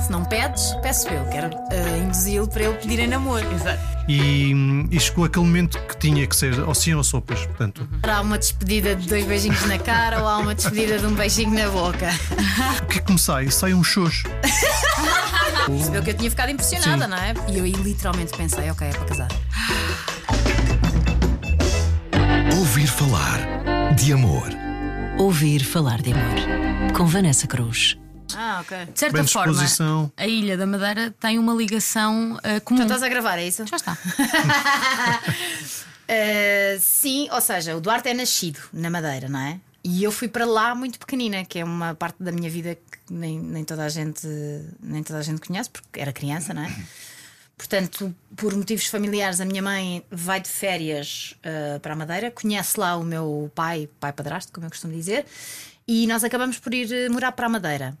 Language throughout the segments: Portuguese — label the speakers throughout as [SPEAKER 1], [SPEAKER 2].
[SPEAKER 1] Se não pedes, peço eu. Quero uh, induzi-lo para ele pedir em namoro.
[SPEAKER 2] Exato.
[SPEAKER 3] E, e chegou aquele momento que tinha que ser ou sim ou sopas. Portanto,
[SPEAKER 1] Há uma despedida de dois beijinhos na cara ou há uma despedida de um beijinho na boca.
[SPEAKER 3] o que é que me sai? Sai um xoxo.
[SPEAKER 1] Percebeu que eu tinha ficado impressionada,
[SPEAKER 3] Sim.
[SPEAKER 1] não é? E eu aí literalmente pensei, ok, é para casar.
[SPEAKER 4] Ouvir falar de amor.
[SPEAKER 5] Ouvir falar de amor. Com Vanessa Cruz.
[SPEAKER 1] Ah, ok.
[SPEAKER 2] De certa
[SPEAKER 3] Bem
[SPEAKER 2] forma,
[SPEAKER 3] disposição.
[SPEAKER 2] a Ilha da Madeira tem uma ligação uh, comum.
[SPEAKER 1] Já estás a gravar, é isso?
[SPEAKER 2] Já está.
[SPEAKER 1] Uh, sim, ou seja, o Duarte é nascido na Madeira, não é? E eu fui para lá muito pequenina, que é uma parte da minha vida que nem, nem, toda, a gente, nem toda a gente conhece, porque era criança, não é? Portanto, por motivos familiares, a minha mãe vai de férias uh, para a Madeira, conhece lá o meu pai, pai padrasto, como eu costumo dizer, e nós acabamos por ir uh, morar para a Madeira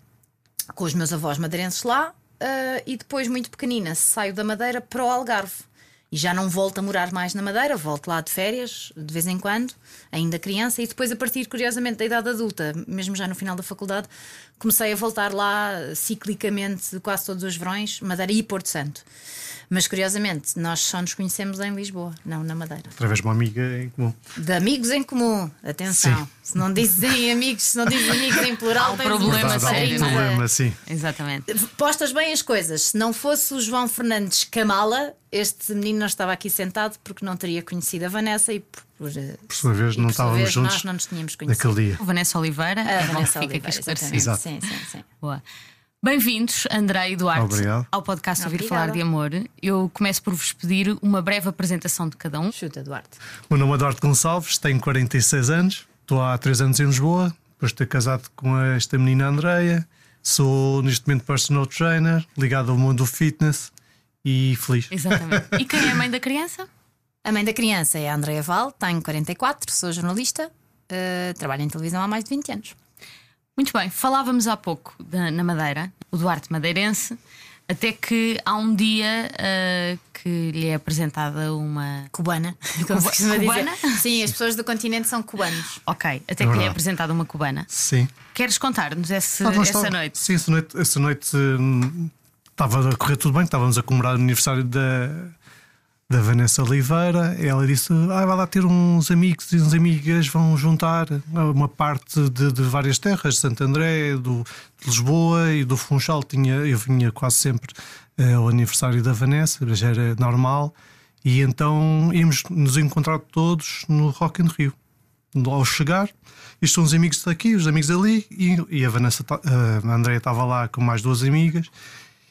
[SPEAKER 1] com os meus avós madeirenses lá uh, e depois, muito pequenina, saio da Madeira para o Algarve. E já não volto a morar mais na Madeira, volto lá de férias, de vez em quando, ainda criança, e depois, a partir, curiosamente, da idade adulta, mesmo já no final da faculdade, comecei a voltar lá ciclicamente, quase todos os verões, Madeira e Porto Santo. Mas curiosamente, nós só nos conhecemos em Lisboa, não na Madeira.
[SPEAKER 3] Através de uma amiga em comum.
[SPEAKER 1] De amigos em comum, atenção.
[SPEAKER 3] Sim.
[SPEAKER 1] Se não dizem amigos, se não dizem amigos em plural,
[SPEAKER 2] Há um problema
[SPEAKER 3] há um
[SPEAKER 2] é?
[SPEAKER 3] problema, sim.
[SPEAKER 2] Exatamente.
[SPEAKER 1] Postas bem as coisas. Se não fosse o João Fernandes Camala, este menino não estava aqui sentado porque não teria conhecido a Vanessa e por, por,
[SPEAKER 3] Por sua vez, não
[SPEAKER 1] por sua
[SPEAKER 3] estávamos
[SPEAKER 1] vez,
[SPEAKER 3] juntos
[SPEAKER 1] Nós não nos tínhamos conhecido.
[SPEAKER 3] naquele dia.
[SPEAKER 2] O Vanessa Oliveira,
[SPEAKER 1] A
[SPEAKER 2] é
[SPEAKER 1] Vanessa
[SPEAKER 2] fica aqui
[SPEAKER 1] Oliveira,
[SPEAKER 2] esclarecido.
[SPEAKER 3] Exato.
[SPEAKER 1] Sim, sim, sim.
[SPEAKER 2] Boa. Bem-vindos, André e Duarte,
[SPEAKER 3] Obrigado.
[SPEAKER 2] ao podcast Ouvir
[SPEAKER 1] Obrigada.
[SPEAKER 2] Falar de Amor. Eu começo por vos pedir uma breve apresentação de cada um.
[SPEAKER 1] Chuta, Duarte.
[SPEAKER 3] O meu nome é Eduardo Gonçalves, tenho 46 anos, estou há 3 anos em Lisboa, depois de ter casado com esta menina Andreia. Sou neste momento personal trainer, ligado ao mundo do fitness e feliz.
[SPEAKER 2] Exatamente. E quem é a mãe da criança?
[SPEAKER 1] A mãe da criança é a Andrea Val, tenho 44, sou jornalista, eh, trabalho em televisão há mais de 20 anos.
[SPEAKER 2] Muito bem, falávamos há pouco da- na Madeira, o Duarte madeirense, até que há um dia ah, que lhe é apresentada uma.
[SPEAKER 1] Cubana, como se
[SPEAKER 2] Cuba-
[SPEAKER 1] costuma dizer.
[SPEAKER 2] cubana?
[SPEAKER 1] Sim, as pessoas do continente são cubanos.
[SPEAKER 2] Ok, até que lhe é apresentada uma cubana.
[SPEAKER 3] Sim.
[SPEAKER 2] Queres contar-nos
[SPEAKER 3] Ah,
[SPEAKER 2] essa
[SPEAKER 3] estava-
[SPEAKER 2] noite?
[SPEAKER 3] Sim, essa noite, essa noite hum, estava a correr tudo bem, estávamos a comemorar o aniversário da, da Vanessa Oliveira. Ela disse: ah, vai lá ter uns amigos e uns amigas, vão juntar uma parte de, de várias terras, de Santo André, do, de Lisboa e do Funchal. Tinha, eu vinha quase sempre eh, ao aniversário da Vanessa, já era normal. E então íamos nos encontrar todos no Rock in Rio ao chegar, isto são os amigos daqui, os amigos dali, e, e a Vanessa, ta- a Andrea estava lá com mais duas amigas,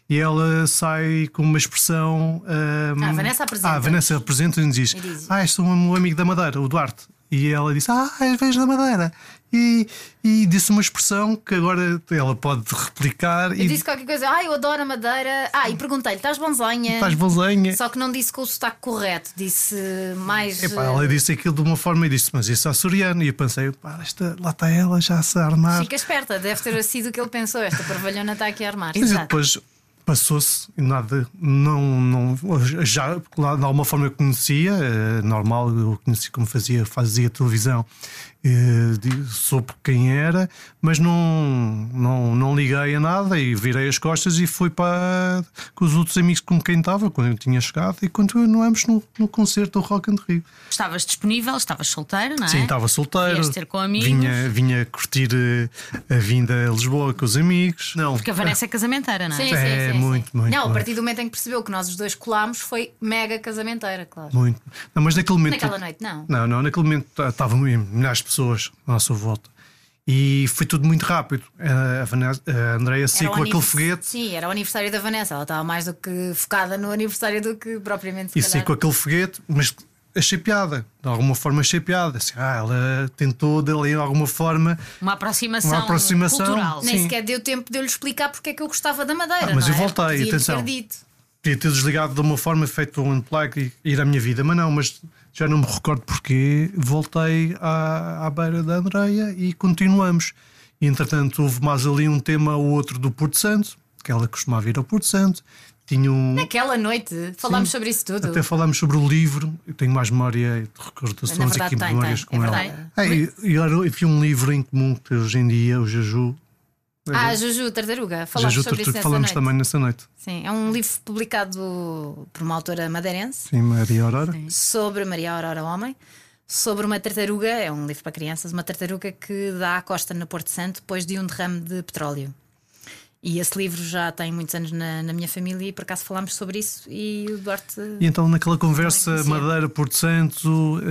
[SPEAKER 3] e ela sai com uma expressão. ahm,
[SPEAKER 1] Ah, a Vanessa apresenta-nos.
[SPEAKER 3] Ah, Vanessa apresenta-nos e diz:
[SPEAKER 1] diz.
[SPEAKER 3] Ah, este é meu amigo da Madeira, o Duarte. E ela disse: Ah, vejo da Madeira. E, e disse uma expressão que agora ela pode replicar
[SPEAKER 1] Eu
[SPEAKER 3] e
[SPEAKER 1] disse qualquer coisa, ah, eu adoro a madeira. Ah, e perguntei-lhe, estás bonzinha?
[SPEAKER 3] estás bonzinha.
[SPEAKER 1] Só que não disse com o sotaque correto, disse mais.
[SPEAKER 3] Epá,
[SPEAKER 1] eh,
[SPEAKER 3] ela disse aquilo de uma forma e disse: Mas isso é açoriano. E eu pensei: pá, esta, lá está ela já a se armar.
[SPEAKER 1] Fica esperta, deve ter sido o que ele pensou. Esta parvalhona está aqui a armar.
[SPEAKER 3] Mas depois passou-se nada, não, não, já de alguma forma eu conhecia, é normal, eu conheci como fazia, fazia televisão, eh, soube quem era, mas não, não, não liguei a nada e virei as costas e fui para com os outros amigos com quem estava, quando eu tinha chegado, e continuamos no, no concerto do Rock and Rio.
[SPEAKER 2] Estavas disponível, estavas solteiro, não é?
[SPEAKER 3] Sim, estava solteiro.
[SPEAKER 2] Vieste ter com amigos.
[SPEAKER 3] Vinha, vinha curtir eh, a vinda a Lisboa com os amigos. Não,
[SPEAKER 2] Porque a Vanessa é casamenteira, não é?
[SPEAKER 1] Sim, sim,
[SPEAKER 3] É,
[SPEAKER 1] sim,
[SPEAKER 3] muito,
[SPEAKER 1] sim.
[SPEAKER 3] muito,
[SPEAKER 1] Não, a
[SPEAKER 3] muito.
[SPEAKER 1] partir do momento em que percebeu que nós os dois colámos, foi mega casamenteira, claro.
[SPEAKER 3] Muito. Não, mas naquele momento.
[SPEAKER 1] Naquela noite, não.
[SPEAKER 3] Não, não, naquele momento ta- estavam milhares de pessoas à nossa volta. E foi tudo muito rápido. A, Vanessa- a Andrea com aquele foguete
[SPEAKER 1] Sim, era o aniversário da Vanessa. Ela estava mais do que focada no aniversário do que propriamente. se
[SPEAKER 3] e com aquele foguete, mas achei piada. De alguma forma achei piada. Assim, ah, ela tentou dali de alguma forma.
[SPEAKER 2] Uma aproximação,
[SPEAKER 3] Uma aproximação.
[SPEAKER 2] cultural.
[SPEAKER 1] Nem
[SPEAKER 3] Sim.
[SPEAKER 1] sequer deu tempo de eu lhe explicar porque é que eu gostava da madeira.
[SPEAKER 3] Ah, mas
[SPEAKER 1] não
[SPEAKER 3] eu
[SPEAKER 1] é?
[SPEAKER 3] voltei, atenção. Podia ter desligado de uma forma, feito um unplug e ir à minha vida, mas não, mas já não me recordo porque voltei à, à beira da Andreia e continuamos. E, entretanto, houve mais ali um tema ou outro do Porto Santo, que ela costumava ir ao Porto Santo. Tinha um.
[SPEAKER 1] Naquela noite falámos sobre isso tudo.
[SPEAKER 3] Até falámos sobre o livro, eu tenho mais memória de recordações aqui,
[SPEAKER 1] tem,
[SPEAKER 3] memórias
[SPEAKER 1] tem,
[SPEAKER 3] com
[SPEAKER 1] é
[SPEAKER 3] ela. É, e, e havia um livro em comum que hoje em dia, o Jeju,
[SPEAKER 1] Ah, Juju Tartaruga. Falámos
[SPEAKER 3] Juju
[SPEAKER 1] sobre isso
[SPEAKER 3] Tortuga,
[SPEAKER 1] nessa
[SPEAKER 3] falamos
[SPEAKER 1] noite.
[SPEAKER 3] também nessa noite.
[SPEAKER 1] Sim, é um livro publicado por uma autora madeirense
[SPEAKER 3] Sim, Maria Aurora.
[SPEAKER 1] sobre Maria Aurora Homem, sobre uma tartaruga, é um livro para crianças, uma tartaruga que dá à costa no Porto Santo depois de um derrame de petróleo. E esse livro já tem muitos anos na, na minha família e por acaso falámos sobre isso e o Duarte.
[SPEAKER 3] E então naquela conversa. Madeira Porto Santo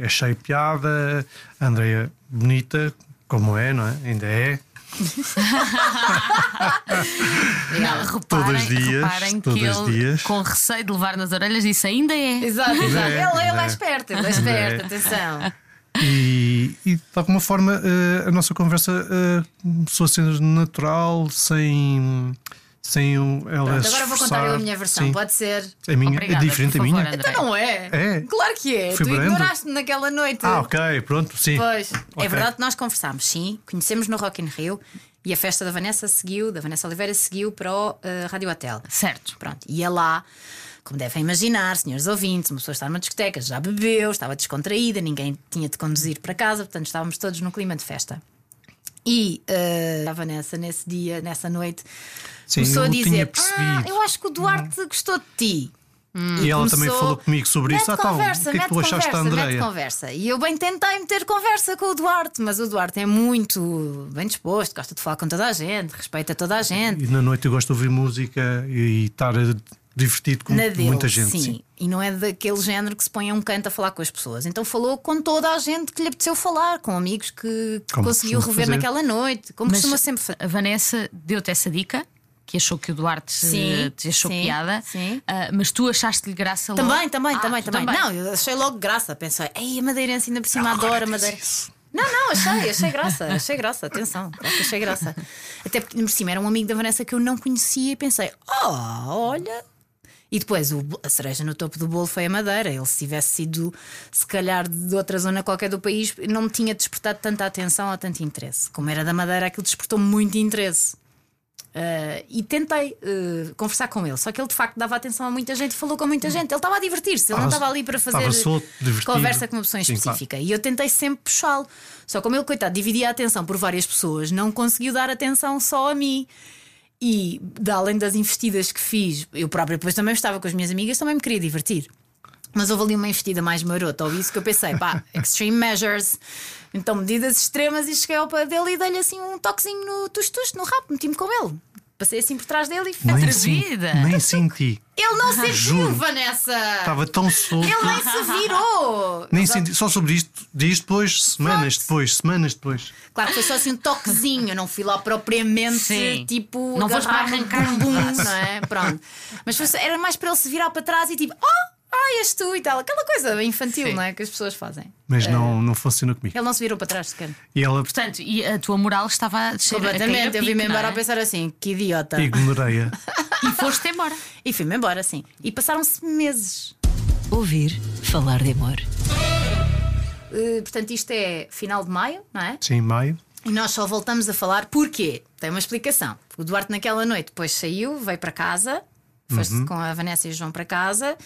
[SPEAKER 3] eh, é cheio de piada, a Andreia bonita, como é, não é? Ainda é.
[SPEAKER 2] Não, reparem,
[SPEAKER 3] Todos os dias,
[SPEAKER 2] reparem
[SPEAKER 3] todos
[SPEAKER 2] que
[SPEAKER 3] os
[SPEAKER 2] ele,
[SPEAKER 3] dias.
[SPEAKER 2] com receio de levar nas orelhas, disse ainda é.
[SPEAKER 1] Exato, exato.
[SPEAKER 3] É,
[SPEAKER 1] ele, ele é
[SPEAKER 3] é.
[SPEAKER 1] esperto, ele é esperto,
[SPEAKER 3] É.
[SPEAKER 1] atenção.
[SPEAKER 3] E, e de alguma forma eh, a nossa conversa eh, começou a ser natural, sem, sem o- ela
[SPEAKER 1] Pronto, agora vou contar a minha versão,
[SPEAKER 3] Sim.
[SPEAKER 1] pode ser.
[SPEAKER 3] A minha
[SPEAKER 2] Obrigada,
[SPEAKER 3] é diferente da minha.
[SPEAKER 2] André.
[SPEAKER 1] Então não é?
[SPEAKER 3] É.
[SPEAKER 1] Claro que é.
[SPEAKER 3] Fui
[SPEAKER 1] tu
[SPEAKER 3] brando.
[SPEAKER 1] ignoraste naquela noite.
[SPEAKER 3] Ah, ok, pronto, sim.
[SPEAKER 1] Pois, é
[SPEAKER 3] Ok.
[SPEAKER 1] verdade que nós conversámos, sim, conhecemos no Rock in Rio e a festa da Vanessa seguiu, da Vanessa Oliveira seguiu para o eh, Rádio Hotel.
[SPEAKER 2] Certo.
[SPEAKER 1] Pronto, ia lá, como devem imaginar, senhores ouvintes, uma pessoa está numa discoteca, já bebeu, estava descontraída, ninguém tinha de conduzir para casa, portanto estávamos todos num clima de festa. E eh, a Vanessa, nesse dia, nessa noite,
[SPEAKER 3] Sim,
[SPEAKER 1] começou a
[SPEAKER 3] eu
[SPEAKER 1] dizer:
[SPEAKER 3] tinha
[SPEAKER 1] Ah,
[SPEAKER 3] percebido.
[SPEAKER 1] eu acho que o Duarte gostou de ti.
[SPEAKER 3] E ela também falou comigo sobre isso.
[SPEAKER 1] Mete
[SPEAKER 3] Ah, tá,
[SPEAKER 1] conversa,
[SPEAKER 3] o que é que tu achaste
[SPEAKER 1] conversa,
[SPEAKER 3] Andreia?
[SPEAKER 1] conversa. E eu bem tentei meter conversa com o Duarte, mas o Duarte é muito bem disposto, gosta de falar com toda a gente, respeita toda a gente.
[SPEAKER 3] E na noite eu gosto de ouvir música e estar eh, divertido com muita gente.
[SPEAKER 1] sim.
[SPEAKER 3] sim.
[SPEAKER 1] E não é daquele género que se põe a um canto a falar com as pessoas. Então falou com toda a gente que lhe apeteceu falar, com amigos que
[SPEAKER 3] Como
[SPEAKER 1] conseguiu rever
[SPEAKER 3] fazer.
[SPEAKER 1] naquela noite, como
[SPEAKER 2] Mas
[SPEAKER 1] costuma sempre fazer.
[SPEAKER 2] a Vanessa deu-te essa dica, que achou que o Duarte
[SPEAKER 1] Sim,
[SPEAKER 2] eh, te achou
[SPEAKER 1] sim,
[SPEAKER 2] piada,
[SPEAKER 1] sim.
[SPEAKER 2] Ah, mas tu achaste-lhe graça logo?
[SPEAKER 1] Também, também,
[SPEAKER 2] Ah,
[SPEAKER 1] também, também. Não, eu achei logo graça. Pensei, ei, a Madeirense ainda por cima
[SPEAKER 3] agora
[SPEAKER 1] adora Madeira.
[SPEAKER 3] isso.
[SPEAKER 1] Não, não, achei, achei graça, achei graça, atenção, achei graça. Até porque por cima era um amigo da Vanessa que eu não conhecia e pensei, oh, olha. E depois o- a cereja no topo do bolo foi a Madeira. Ele, se tivesse sido, se calhar, de outra zona qualquer do país, não me tinha despertado tanta atenção ou tanto interesse. Como era da Madeira, aquilo despertou muito interesse. Uh, e tentei uh, conversar com ele, só que ele de facto dava atenção a muita gente e falou com muita gente. Ele estava a divertir-se, ele não
[SPEAKER 3] Estava-
[SPEAKER 1] ali para fazer conversa com uma pessoa em
[SPEAKER 3] Sim,
[SPEAKER 1] específica. E eu tentei sempre puxá-lo. Só como ele, coitado, dividia a atenção por várias pessoas, não conseguiu dar atenção só a mim. E, de além das investidas que fiz, eu própria depois também estava com as minhas amigas, também me queria divertir. Mas houve ali uma investida mais marota, ou isso que eu pensei, pá, extreme measures. Então, medidas extremas, e cheguei ao pé dele e dei-lhe assim um toquezinho no tus-tus, no rabo, meti-me com ele. Passei assim por trás dele e.
[SPEAKER 3] Nem,
[SPEAKER 2] Atrevida.
[SPEAKER 3] nem senti.
[SPEAKER 1] Ele não sentiu,
[SPEAKER 3] Juro.
[SPEAKER 1] Vanessa!
[SPEAKER 3] Estava tão solto.
[SPEAKER 1] Ele nem se virou!
[SPEAKER 3] Nem senti. Só sobre isto, diz depois, semanas
[SPEAKER 1] Pronto.
[SPEAKER 3] depois, semanas depois.
[SPEAKER 1] Claro que foi só assim um toquezinho, não fui lá propriamente
[SPEAKER 2] Sim.
[SPEAKER 1] tipo
[SPEAKER 2] Não foste para arrancar um
[SPEAKER 1] bumbum, não é? Pronto. Mas foi era mais para ele se virar para trás e tipo, oh, ah, és tu e tal. Aquela coisa infantil,
[SPEAKER 2] Sim.
[SPEAKER 1] não é? Que as pessoas fazem.
[SPEAKER 3] Mas não, não funcionou comigo.
[SPEAKER 1] Ele não se virou para trás sequer.
[SPEAKER 3] E ela
[SPEAKER 2] Portanto, e a tua moral estava a descer a cair a
[SPEAKER 1] Completamente. Eu vim-me embora
[SPEAKER 2] é?
[SPEAKER 1] a pensar assim, que idiota.
[SPEAKER 3] ignorei-a.
[SPEAKER 2] E foste embora.
[SPEAKER 1] E fui-me embora, assim. E passaram-se meses.
[SPEAKER 5] Ouvir falar de amor.
[SPEAKER 1] Uh, portanto, isto é final de maio, não é?
[SPEAKER 3] Sim, maio.
[SPEAKER 1] E nós só voltamos a falar porque tem uma explicação. O Duarte, naquela noite, depois saiu, veio para casa, foi-se
[SPEAKER 3] Uhum.
[SPEAKER 1] com a Vanessa e o João para casa.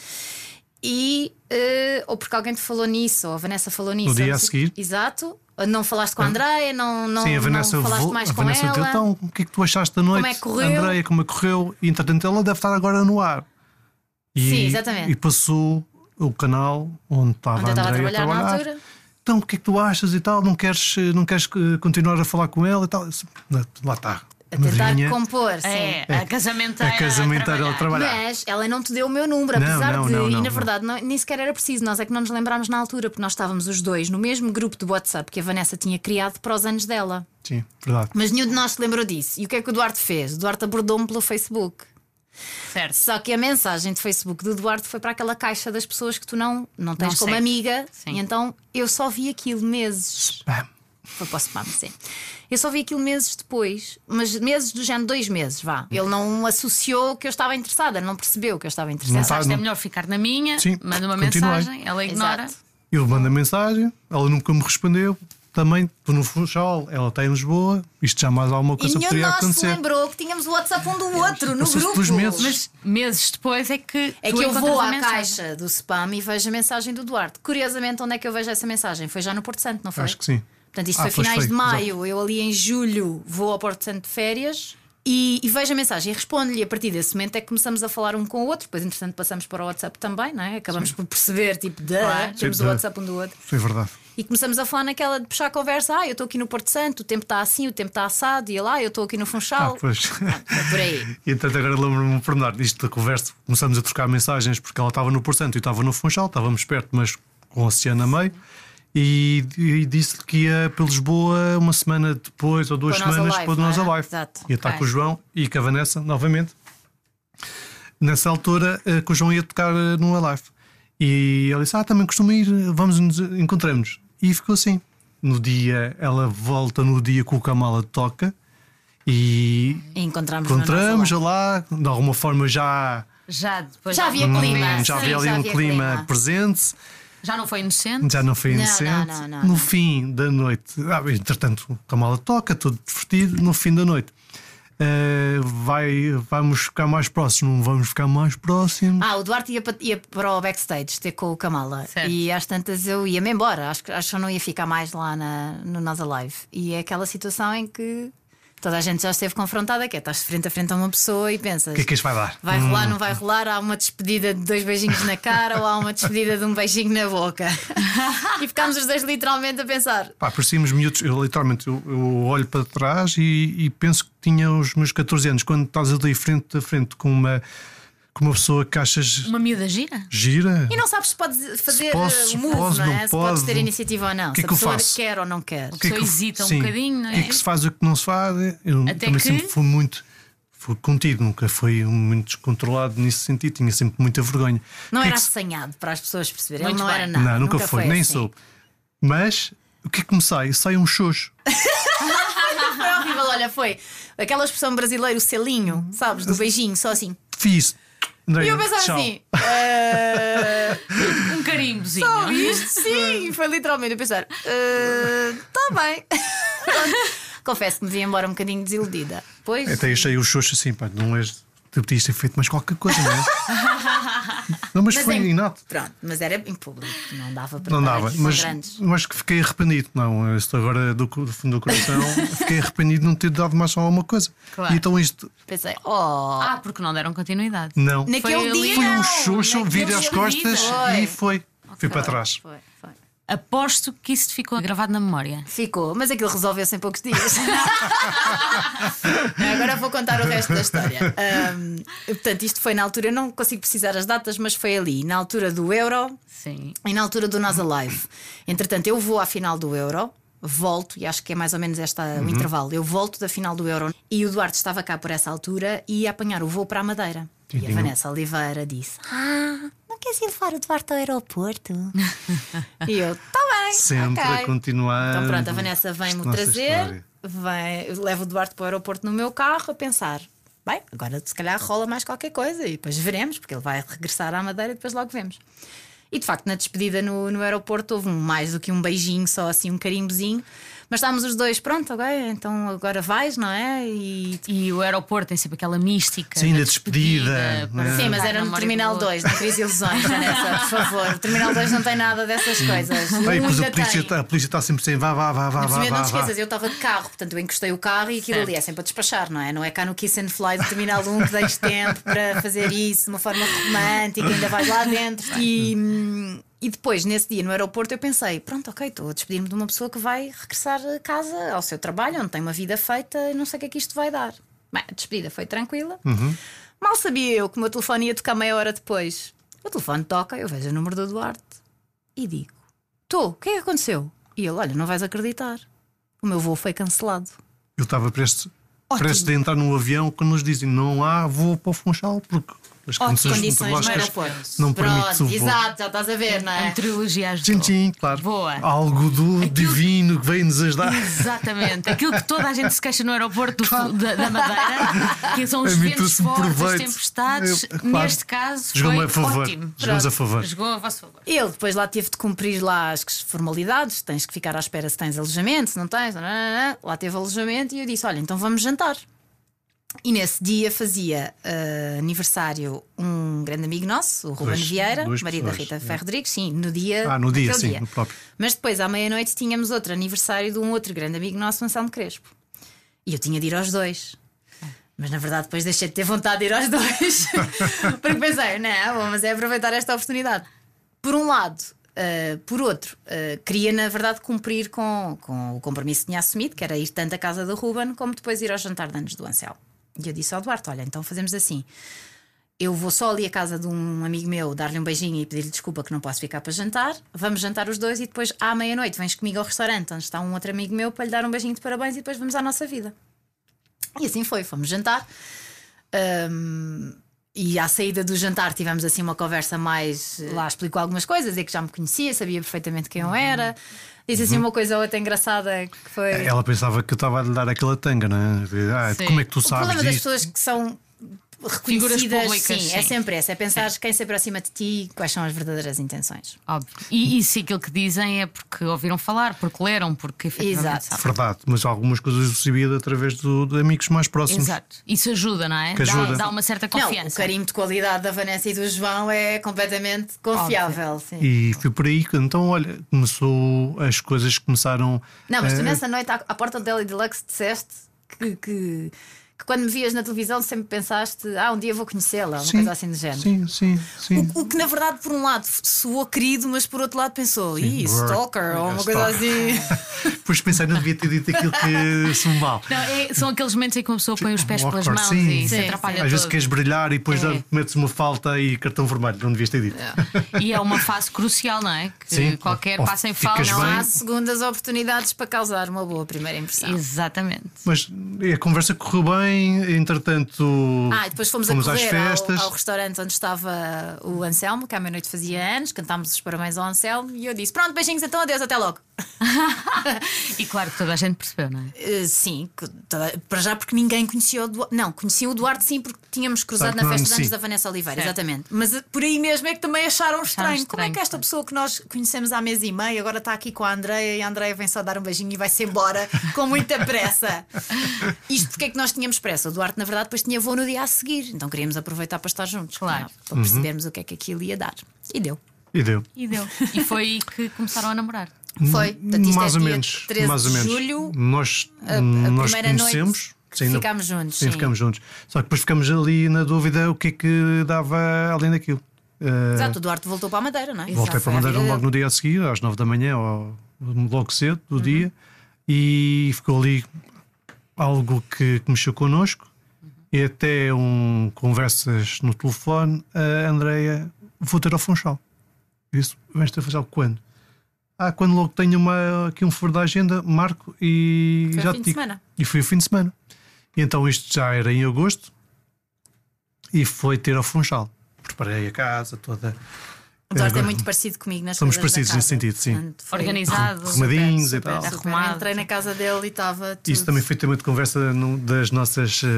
[SPEAKER 1] E eh, ou porque alguém te falou nisso, ou a Vanessa falou nisso.
[SPEAKER 3] dia
[SPEAKER 1] ou não
[SPEAKER 3] a seguir.
[SPEAKER 1] Exato. Não falaste com a Andreia, não, não,
[SPEAKER 3] Sim, a Vanessa
[SPEAKER 1] não falaste mais
[SPEAKER 3] a
[SPEAKER 1] com
[SPEAKER 3] Vanessa
[SPEAKER 1] ela.
[SPEAKER 3] então, o que é que tu achaste da noite?
[SPEAKER 1] é que correu?
[SPEAKER 3] Andreia, como é que correu? E entretanto ela deve estar agora no ar. E,
[SPEAKER 1] Sim, exatamente.
[SPEAKER 3] E passou o canal onde estava
[SPEAKER 1] Onde
[SPEAKER 3] a
[SPEAKER 1] estava a
[SPEAKER 3] Andreia
[SPEAKER 1] trabalhar na altura.
[SPEAKER 3] Então, o que é que tu achas e tal? Não queres, eh, não queres eh, continuar a falar com ela e tal? Lá está.
[SPEAKER 1] A tentar compor, sim.
[SPEAKER 2] É, a casamenteira.
[SPEAKER 3] a casamenteira a trabalhar.
[SPEAKER 1] Mas ela não te deu o meu número,
[SPEAKER 3] Não,
[SPEAKER 1] apesar
[SPEAKER 3] não,
[SPEAKER 1] de.
[SPEAKER 3] não,
[SPEAKER 1] e na verdade não- nem sequer era preciso. Nós é que não nos lembrámos na altura, porque nós estávamos os dois no mesmo grupo de WhatsApp que a Vanessa tinha criado para os anos dela.
[SPEAKER 3] Sim, verdade.
[SPEAKER 1] Mas nenhum de nós se lembrou disso. E o que é que o Duarte fez? O Duarte abordou-me pelo Facebook.
[SPEAKER 2] Certo.
[SPEAKER 1] Só que a mensagem de Facebook do Duarte foi para aquela caixa das pessoas que tu não, não tens
[SPEAKER 2] Não
[SPEAKER 1] como amiga.
[SPEAKER 2] Sim.
[SPEAKER 1] E então eu só vi aquilo meses.
[SPEAKER 3] Bam.
[SPEAKER 1] Foi para o spam, sim. Eu só vi aquilo meses depois, mas meses do género, dois meses, vá. Ele não associou que eu estava interessada, não percebeu que eu estava
[SPEAKER 3] Não
[SPEAKER 1] interessada.
[SPEAKER 2] Pensaste, é melhor ficar na minha,
[SPEAKER 3] Sim,
[SPEAKER 2] manda uma
[SPEAKER 3] continuei.
[SPEAKER 2] mensagem, ela ignora.
[SPEAKER 1] Exato.
[SPEAKER 3] Eu mando a mensagem, ela nunca me respondeu. Também estou no Funchal, ela está em Lisboa. Isto já mais alguma
[SPEAKER 1] E
[SPEAKER 3] coisa
[SPEAKER 1] nenhum de
[SPEAKER 3] poderia
[SPEAKER 1] nós se lembrou que tínhamos o WhatsApp um do outro no
[SPEAKER 3] Passou-se
[SPEAKER 1] grupo.
[SPEAKER 3] pelos meses.
[SPEAKER 2] Mas meses depois é que.
[SPEAKER 1] É
[SPEAKER 2] tu
[SPEAKER 1] que eu
[SPEAKER 2] encontras
[SPEAKER 1] vou
[SPEAKER 2] a
[SPEAKER 1] à
[SPEAKER 2] mensagem.
[SPEAKER 1] caixa do spam e vejo a mensagem do Duarte. Curiosamente, onde é que eu vejo essa mensagem? Foi já no Porto Santo, não foi?
[SPEAKER 3] Acho que sim.
[SPEAKER 1] Portanto, isto
[SPEAKER 3] Ah,
[SPEAKER 1] foi finais
[SPEAKER 3] foi,
[SPEAKER 1] de maio. Eu ali em julho vou ao Porto Santo de férias. E, e vejo a mensagem e respondo-lhe. E a partir desse momento é que começamos a falar um com o outro. Depois, entretanto, passamos para o WhatsApp também, não é? Acabamos por perceber, tipo, de, temos
[SPEAKER 3] Sim,
[SPEAKER 1] o WhatsApp um do outro.
[SPEAKER 3] Foi verdade.
[SPEAKER 1] E começamos a falar naquela de puxar a conversa. Ah, eu estou aqui no Porto Santo, o tempo está assim, o tempo está assado. E ele, ah, eu estou aqui no
[SPEAKER 3] Ah,
[SPEAKER 1] Funchal.
[SPEAKER 3] pois.
[SPEAKER 1] Foi por aí.
[SPEAKER 3] E entretanto, agora lembro-me um pormenor disto da conversa. Começamos a trocar mensagens porque ela estava no Portanto e eu estava no Funchal, estávamos perto, mas com o oceano a meio. E, e disse-lhe que ia para Lisboa uma semana depois ou duas
[SPEAKER 1] Para o Nós
[SPEAKER 3] semanas
[SPEAKER 1] Alive,
[SPEAKER 3] depois do Nós
[SPEAKER 1] é?
[SPEAKER 3] Alive.
[SPEAKER 1] Exato.
[SPEAKER 3] Ia estar
[SPEAKER 2] Ok.
[SPEAKER 3] com o João e com a Vanessa novamente. Nessa altura, eh, que o João ia tocar eh, no Alive. E ele disse: Ah, também costumo ir, vamos nos encontramos. E ficou assim. No dia, ela volta no dia que o Kamala toca e
[SPEAKER 1] E encontramos
[SPEAKER 3] encontramos lá, de alguma forma já,
[SPEAKER 2] Já depois.
[SPEAKER 1] Já havia clima.
[SPEAKER 3] já havia ali um clima,
[SPEAKER 1] clima.
[SPEAKER 3] presente,
[SPEAKER 2] Já não foi inocente.
[SPEAKER 3] já não foi inocente.
[SPEAKER 1] não, não, não,
[SPEAKER 3] no
[SPEAKER 1] não.
[SPEAKER 3] fim da noite, ah, entretanto, o Kamala toca, todo divertido. No fim da noite, eh, vai, vamos ficar mais próximos, não vamos ficar mais próximos.
[SPEAKER 1] Ah, o Duarte ia para, ia para o backstage ter com o Kamala.
[SPEAKER 2] Certo.
[SPEAKER 1] E às tantas eu ia-me embora. Acho, que- acho que eu não ia ficar mais lá na, no Nós Alive. E é aquela situação em que toda a gente já esteve confrontada, que é estás frente a frente a uma pessoa e pensas.
[SPEAKER 3] O que é que isto vai dar?
[SPEAKER 1] Vai rolar, não vai rolar? Há uma despedida de dois beijinhos na cara ou há uma despedida de um beijinho na boca? e ficámos os dois literalmente a pensar.
[SPEAKER 3] Pá, parecíamos miúdos. Eu literalmente eu, eu olho para trás e, e penso que tinha os meus 14 anos. Quando estás ali frente a frente com uma, com uma pessoa que achas
[SPEAKER 2] Uma miúda gira?
[SPEAKER 3] gira.
[SPEAKER 1] E não sabes se podes fazer
[SPEAKER 3] posso,
[SPEAKER 1] uh, move,
[SPEAKER 3] posso,
[SPEAKER 1] não é?
[SPEAKER 3] não
[SPEAKER 1] se podes
[SPEAKER 3] posso.
[SPEAKER 1] ter iniciativa ou não.
[SPEAKER 3] Que é
[SPEAKER 1] se
[SPEAKER 3] que
[SPEAKER 1] a pessoa
[SPEAKER 3] faço?
[SPEAKER 1] quer ou não quer.
[SPEAKER 3] O que é que
[SPEAKER 2] pessoa hesita um bocadinho, não
[SPEAKER 3] O que é
[SPEAKER 2] é?
[SPEAKER 3] que se faz e o que não se faz? Eu
[SPEAKER 2] Até
[SPEAKER 3] também
[SPEAKER 2] que-
[SPEAKER 3] sempre fui muito. Fui contido, nunca fui muito descontrolado nesse sentido, tinha sempre muita vergonha.
[SPEAKER 1] Não
[SPEAKER 3] é
[SPEAKER 1] era
[SPEAKER 3] que se-
[SPEAKER 1] assanhado para as pessoas perceberem.
[SPEAKER 2] Muito
[SPEAKER 1] Ele não
[SPEAKER 2] bem.
[SPEAKER 1] era nada.
[SPEAKER 3] Não, nunca, foi, nem
[SPEAKER 1] assim.
[SPEAKER 3] soube. Mas o que é que me sai? Sai um xoxo.
[SPEAKER 1] Foi horrível, olha, foi aquela expressão brasileira, o selinho, sabes? Do beijinho, só assim.
[SPEAKER 3] Fiz.
[SPEAKER 1] E eu pensava
[SPEAKER 3] Tchau.
[SPEAKER 1] assim. "Eh,
[SPEAKER 2] Um carimbozinho.
[SPEAKER 1] Só isto? Sim, foi literalmente a pensar. Está bem. Confesso que me vim embora um bocadinho desiludida. Pois.
[SPEAKER 3] Até achei o xoxo assim, pá, não és. Tu podias ter feito mais qualquer coisa, não é? não, mas,
[SPEAKER 1] Mas
[SPEAKER 3] foi
[SPEAKER 1] é-
[SPEAKER 3] inato.
[SPEAKER 1] Pronto, mas era em público, não dava para
[SPEAKER 3] Não dava, mas,
[SPEAKER 1] grandes.
[SPEAKER 3] mas que fiquei arrependido. Não, isto agora do, do fundo do coração, fiquei arrependido de não ter dado mais só alguma coisa.
[SPEAKER 2] Claro.
[SPEAKER 3] E então isto,
[SPEAKER 1] Pensei, oh,
[SPEAKER 2] Ah, porque não deram continuidade.
[SPEAKER 3] não.
[SPEAKER 1] naquele
[SPEAKER 2] foi
[SPEAKER 1] dia.
[SPEAKER 3] Foi um xoxo,
[SPEAKER 1] naquele
[SPEAKER 3] vir às
[SPEAKER 1] dia
[SPEAKER 3] costas
[SPEAKER 1] foi.
[SPEAKER 3] e foi. Fui para trás.
[SPEAKER 1] Foi.
[SPEAKER 2] Aposto que isso ficou gravado na memória.
[SPEAKER 1] Ficou, mas aquilo resolveu-se em poucos dias. Agora vou contar o resto da história. Ahm, portanto, isto foi na altura, eu não consigo precisar as datas, mas foi ali, na altura do Euro
[SPEAKER 2] Sim.
[SPEAKER 1] e na altura do Nós Alive. Entretanto, eu vou à final do Euro, volto, e acho que é mais ou menos esta
[SPEAKER 3] Uhum.
[SPEAKER 1] o intervalo. Eu volto da final do Euro e o Duarte estava cá por essa altura e ia apanhar o voo para a Madeira. E a Vanessa Oliveira disse: Ah, ir levar o Duarte ao aeroporto? e eu, tá bem.
[SPEAKER 3] Sempre
[SPEAKER 1] ok."
[SPEAKER 3] a continuar.
[SPEAKER 1] Então pronto, a Vanessa vem-me trazer, vem, levo o Duarte para o aeroporto no meu carro a pensar. Bem, agora se calhar rola mais qualquer coisa e depois veremos, porque ele vai regressar à Madeira e depois logo vemos. E de facto, na despedida no, no aeroporto houve um, mais do que um beijinho, só assim um carimbozinho. Mas estávamos os dois, pronto, ok, então agora vais, não é? E
[SPEAKER 2] E o aeroporto tem sempre aquela mística.
[SPEAKER 3] Sim,
[SPEAKER 2] da
[SPEAKER 3] da despedida, não é?
[SPEAKER 1] Sim, mas era no Terminal
[SPEAKER 2] do outro.
[SPEAKER 1] 2, não querias ilusões, Vanessa, por favor. O Terminal 2 não tem nada dessas coisas. Um
[SPEAKER 3] pois
[SPEAKER 1] ainda
[SPEAKER 3] a polícia,
[SPEAKER 1] tem.
[SPEAKER 3] está- a polícia está sempre sem vá, vá, vá, vá,
[SPEAKER 1] Mas
[SPEAKER 3] vá,
[SPEAKER 1] não
[SPEAKER 3] vá,
[SPEAKER 1] te
[SPEAKER 3] vá.
[SPEAKER 1] esqueças, eu estava de carro, portanto eu encostei o carro e aquilo
[SPEAKER 2] Certo.
[SPEAKER 1] ali é sempre a despachar, não é? Não é cá no Kiss and Fly do Terminal 1 que tens tempo para fazer isso de uma forma romântica, ainda vais lá dentro. E, hum, e depois, nesse dia no aeroporto, eu pensei: pronto, ok, estou a despedir-me de uma pessoa que vai regressar a casa, ao seu trabalho, onde tem uma vida feita e não sei o que é que isto vai dar. Bem, a despedida foi tranquila. Mal sabia eu que o meu telefone ia tocar meia hora depois. O telefone toca, eu vejo o número do Duarte e digo: Tô, o que é que aconteceu? E ele: Olha, não vais acreditar. O meu voo foi cancelado.
[SPEAKER 3] Eu estava prestes,
[SPEAKER 1] Ótimo.
[SPEAKER 3] prestes a entrar num avião quando nos dizem não há voo para o Funchal porque as condições,
[SPEAKER 1] condições no
[SPEAKER 3] meteorológicas
[SPEAKER 1] aeroporto.
[SPEAKER 3] não o
[SPEAKER 1] exato, já estás a ver, não
[SPEAKER 2] A
[SPEAKER 1] é?
[SPEAKER 2] meteorologia
[SPEAKER 3] Sim,
[SPEAKER 2] ajudou.
[SPEAKER 3] sim, claro.
[SPEAKER 2] Boa.
[SPEAKER 3] Algo do divino que veio-nos ajudar.
[SPEAKER 2] Exatamente. Aquilo que toda a gente se queixa no aeroporto do fu- da, da Madeira, que são os
[SPEAKER 3] A
[SPEAKER 2] ventos fortes, as tempestades.
[SPEAKER 3] Eu- claro.
[SPEAKER 2] Neste caso,
[SPEAKER 3] Jogou-me
[SPEAKER 2] foi
[SPEAKER 3] a favor.
[SPEAKER 2] ótimo.
[SPEAKER 3] Jogamos a favor.
[SPEAKER 2] Jogou a vosso favor.
[SPEAKER 1] Ele depois lá teve de cumprir lá as formalidades, tens que ficar à espera se tens alojamento, se não tens, lá teve alojamento e eu disse: Olha, então vamos jantar. E nesse dia fazia eh, aniversário um grande amigo nosso, o Ruben Vieira, marido da Rita
[SPEAKER 3] é.
[SPEAKER 1] Ferro Rodrigues, sim, no dia.
[SPEAKER 3] Ah, no dia, sim, no próprio.
[SPEAKER 1] Mas depois, à meia-noite, tínhamos outro aniversário de um outro grande amigo nosso, Anselmo Crespo. E eu tinha de ir aos dois. Mas na verdade, depois deixei de ter vontade de ir aos dois. Porque pensei, não, mas é aproveitar esta oportunidade. Por um lado, uh, por outro, uh, queria na verdade cumprir com, com o compromisso que tinha assumido, que era ir tanto à casa do Ruben como depois ir ao jantar de anos do Anselmo. E eu disse ao Duarte: Olha, então fazemos assim. Eu vou só ali à casa de um amigo meu dar-lhe um beijinho e pedir-lhe desculpa que não posso ficar para jantar. Vamos jantar os dois e depois, à meia-noite, vens comigo ao restaurante onde está um outro amigo meu para lhe dar um beijinho de parabéns e depois vamos à nossa vida. E assim foi, fomos jantar. Ahm, e à saída do jantar tivemos assim uma conversa mais. Lá explicou algumas coisas, é que já me conhecia, sabia perfeitamente quem eu era. Disse assim uma coisa outra engraçada que foi.
[SPEAKER 3] Ela pensava que eu estava a lhe dar aquela tanga, não é? Ah, como é que tu
[SPEAKER 1] O
[SPEAKER 3] sabes
[SPEAKER 1] problema das
[SPEAKER 3] disto?
[SPEAKER 1] pessoas que são
[SPEAKER 2] Figuras
[SPEAKER 1] reconhecidas,
[SPEAKER 2] públicas,
[SPEAKER 1] sim, é
[SPEAKER 2] sim.
[SPEAKER 1] sempre essa, é pensar quem se aproxima de ti, quais são as verdadeiras intenções.
[SPEAKER 2] Óbvio. E, e se aquilo que dizem é porque ouviram falar, porque leram, porque efetivamente
[SPEAKER 1] Exato.
[SPEAKER 3] Verdade, mas algumas coisas eu sabia através do- de amigos mais próximos.
[SPEAKER 2] Exato. Isso ajuda, não é?
[SPEAKER 3] Que
[SPEAKER 2] Dá,
[SPEAKER 3] ajuda.
[SPEAKER 2] dá uma certa
[SPEAKER 1] Não, o
[SPEAKER 2] confiança.
[SPEAKER 1] carimbo de qualidade da Vanessa e do João é completamente confiável. Sim.
[SPEAKER 3] E foi por aí que então, olha, começou, as coisas começaram.
[SPEAKER 1] Não, mas tu
[SPEAKER 3] eh,
[SPEAKER 1] nessa noite à, à porta do Deli Deluxe disseste que, que, que quando me vias na televisão sempre pensaste, ah, um dia vou conhecê-la, uma
[SPEAKER 3] sim,
[SPEAKER 1] coisa assim do género.
[SPEAKER 3] Sim, sim, sim.
[SPEAKER 1] O, o que na verdade, por um lado, soou querido, mas por outro lado pensou, ih, stalker, ou uma coisa assim.
[SPEAKER 3] Depois pensei, não devia ter dito aquilo que me mal.
[SPEAKER 2] Não, é- são aqueles momentos em que uma pessoa põe os pés pelas mãos
[SPEAKER 3] sim.
[SPEAKER 2] e se
[SPEAKER 1] Sim,
[SPEAKER 2] atrapalha
[SPEAKER 3] Às
[SPEAKER 2] todo.
[SPEAKER 3] vezes queres brilhar e depois
[SPEAKER 2] É.
[SPEAKER 3] uma falta e cartão vermelho, não devias ter dito.
[SPEAKER 2] E é uma fase crucial, não é? Que
[SPEAKER 3] Sim.
[SPEAKER 2] qualquer
[SPEAKER 3] Ou
[SPEAKER 2] passo em falso.
[SPEAKER 1] Não
[SPEAKER 3] bem.
[SPEAKER 1] há segundas oportunidades para causar uma boa primeira impressão.
[SPEAKER 2] Exatamente.
[SPEAKER 3] Mas a conversa correu bem, entretanto.
[SPEAKER 1] Ah, depois fomos,
[SPEAKER 3] fomos
[SPEAKER 1] a
[SPEAKER 3] às
[SPEAKER 1] correr ao-
[SPEAKER 3] festas.
[SPEAKER 1] Ao, restaurante onde estava o Anselmo, que à meia-noite fazia anos, cantámos os parabéns ao Anselmo e eu disse: Pronto, beijinhos, então adeus, até logo.
[SPEAKER 2] E claro que toda a gente percebeu, não é?
[SPEAKER 1] Eh, sim, toda- para já porque ninguém conhecia o Duarte. Não, conhecia o Duarte sim, porque tínhamos cruzado
[SPEAKER 3] Sabe
[SPEAKER 1] na festa de anos da Vanessa Oliveira,
[SPEAKER 2] Certo.
[SPEAKER 1] exatamente. Mas eh, por aí mesmo é que também acharam estranho. Como é que esta pessoa que nós conhecemos há mês e meio agora está aqui com a Andreia e a Andreia vem só dar um beijinho e vai-se embora com muita pressa? Isto porque é que nós tínhamos pressa? O Duarte, na verdade, depois tinha voo no dia a seguir, então queríamos aproveitar para estar juntos,
[SPEAKER 2] Claro.
[SPEAKER 1] não para percebermos o que é que aquilo ia dar. E deu.
[SPEAKER 3] E deu.
[SPEAKER 2] E deu. E foi aí que começaram a namorar.
[SPEAKER 1] Foi. Portanto,
[SPEAKER 3] mais
[SPEAKER 1] é
[SPEAKER 3] ou menos.
[SPEAKER 1] 13
[SPEAKER 3] mais ou
[SPEAKER 1] de
[SPEAKER 3] menos.
[SPEAKER 1] julho.
[SPEAKER 3] Nós,
[SPEAKER 1] a
[SPEAKER 3] nós
[SPEAKER 1] primeira
[SPEAKER 3] conhecemos.
[SPEAKER 1] noite
[SPEAKER 3] Sim, não-
[SPEAKER 1] ficámos juntos,
[SPEAKER 3] Sim,
[SPEAKER 1] sim.
[SPEAKER 3] ficamos juntos. Só que depois ficamos ali na dúvida o que é que dava além daquilo. Eh,
[SPEAKER 1] Exato, o Duarte voltou para a Madeira, não é?
[SPEAKER 3] Voltei
[SPEAKER 1] Exato,
[SPEAKER 3] para
[SPEAKER 1] a
[SPEAKER 3] Madeira logo no dia a seguir, às 9 da manhã, ou logo cedo
[SPEAKER 1] Uhum.
[SPEAKER 3] do dia, e ficou ali algo que, que mexeu connosco. E até um conversas no telefone, a Andreia, vou ter ao Funchal. Isso, vais ter ao Funchal quando? Ah, quando logo tenho uma, aqui um foro da agenda, marco e
[SPEAKER 1] Foi
[SPEAKER 3] já
[SPEAKER 1] fim
[SPEAKER 3] te
[SPEAKER 1] de
[SPEAKER 3] digo.
[SPEAKER 1] semana.
[SPEAKER 3] E foi o fim de semana. E então isto já era em agosto e foi ter ao Funchal. Preparei a casa toda.
[SPEAKER 1] O Duarte é
[SPEAKER 3] Agora-
[SPEAKER 1] muito parecido comigo nas
[SPEAKER 3] Somos parecidos nesse sentido, sim.
[SPEAKER 1] Portanto,
[SPEAKER 2] Organizado.
[SPEAKER 3] Arrumadinhos e tal.
[SPEAKER 2] Arrumado.
[SPEAKER 1] Entrei na casa dele e estava tudo.
[SPEAKER 3] Isso também foi tema de conversa no- das nossas, eh,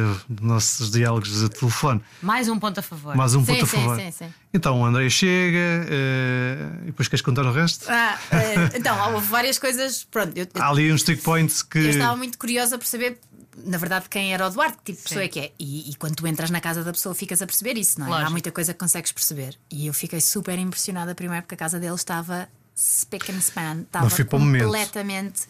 [SPEAKER 3] nossos diálogos de telefone.
[SPEAKER 2] Mais um ponto a favor.
[SPEAKER 3] Mais um
[SPEAKER 1] Sim,
[SPEAKER 3] ponto a
[SPEAKER 1] sim,
[SPEAKER 3] favor.
[SPEAKER 1] sim, sim.
[SPEAKER 3] Então o André chega eh, e depois queres contar o resto?
[SPEAKER 1] Ah, eh, então, houve várias coisas. Pronto, eu-
[SPEAKER 3] Há ali uns stick points que.
[SPEAKER 1] eu estava muito curiosa por saber, na verdade, quem era o Duarte, que tipo de pessoa é que é. E, e quando tu entras na casa da pessoa, ficas a perceber isso, não é?
[SPEAKER 2] Lógico.
[SPEAKER 1] Há muita coisa que consegues perceber. E eu fiquei super impressionada primeiro porque a casa dele estava. Spick and span, estava
[SPEAKER 3] o momento.
[SPEAKER 1] completamente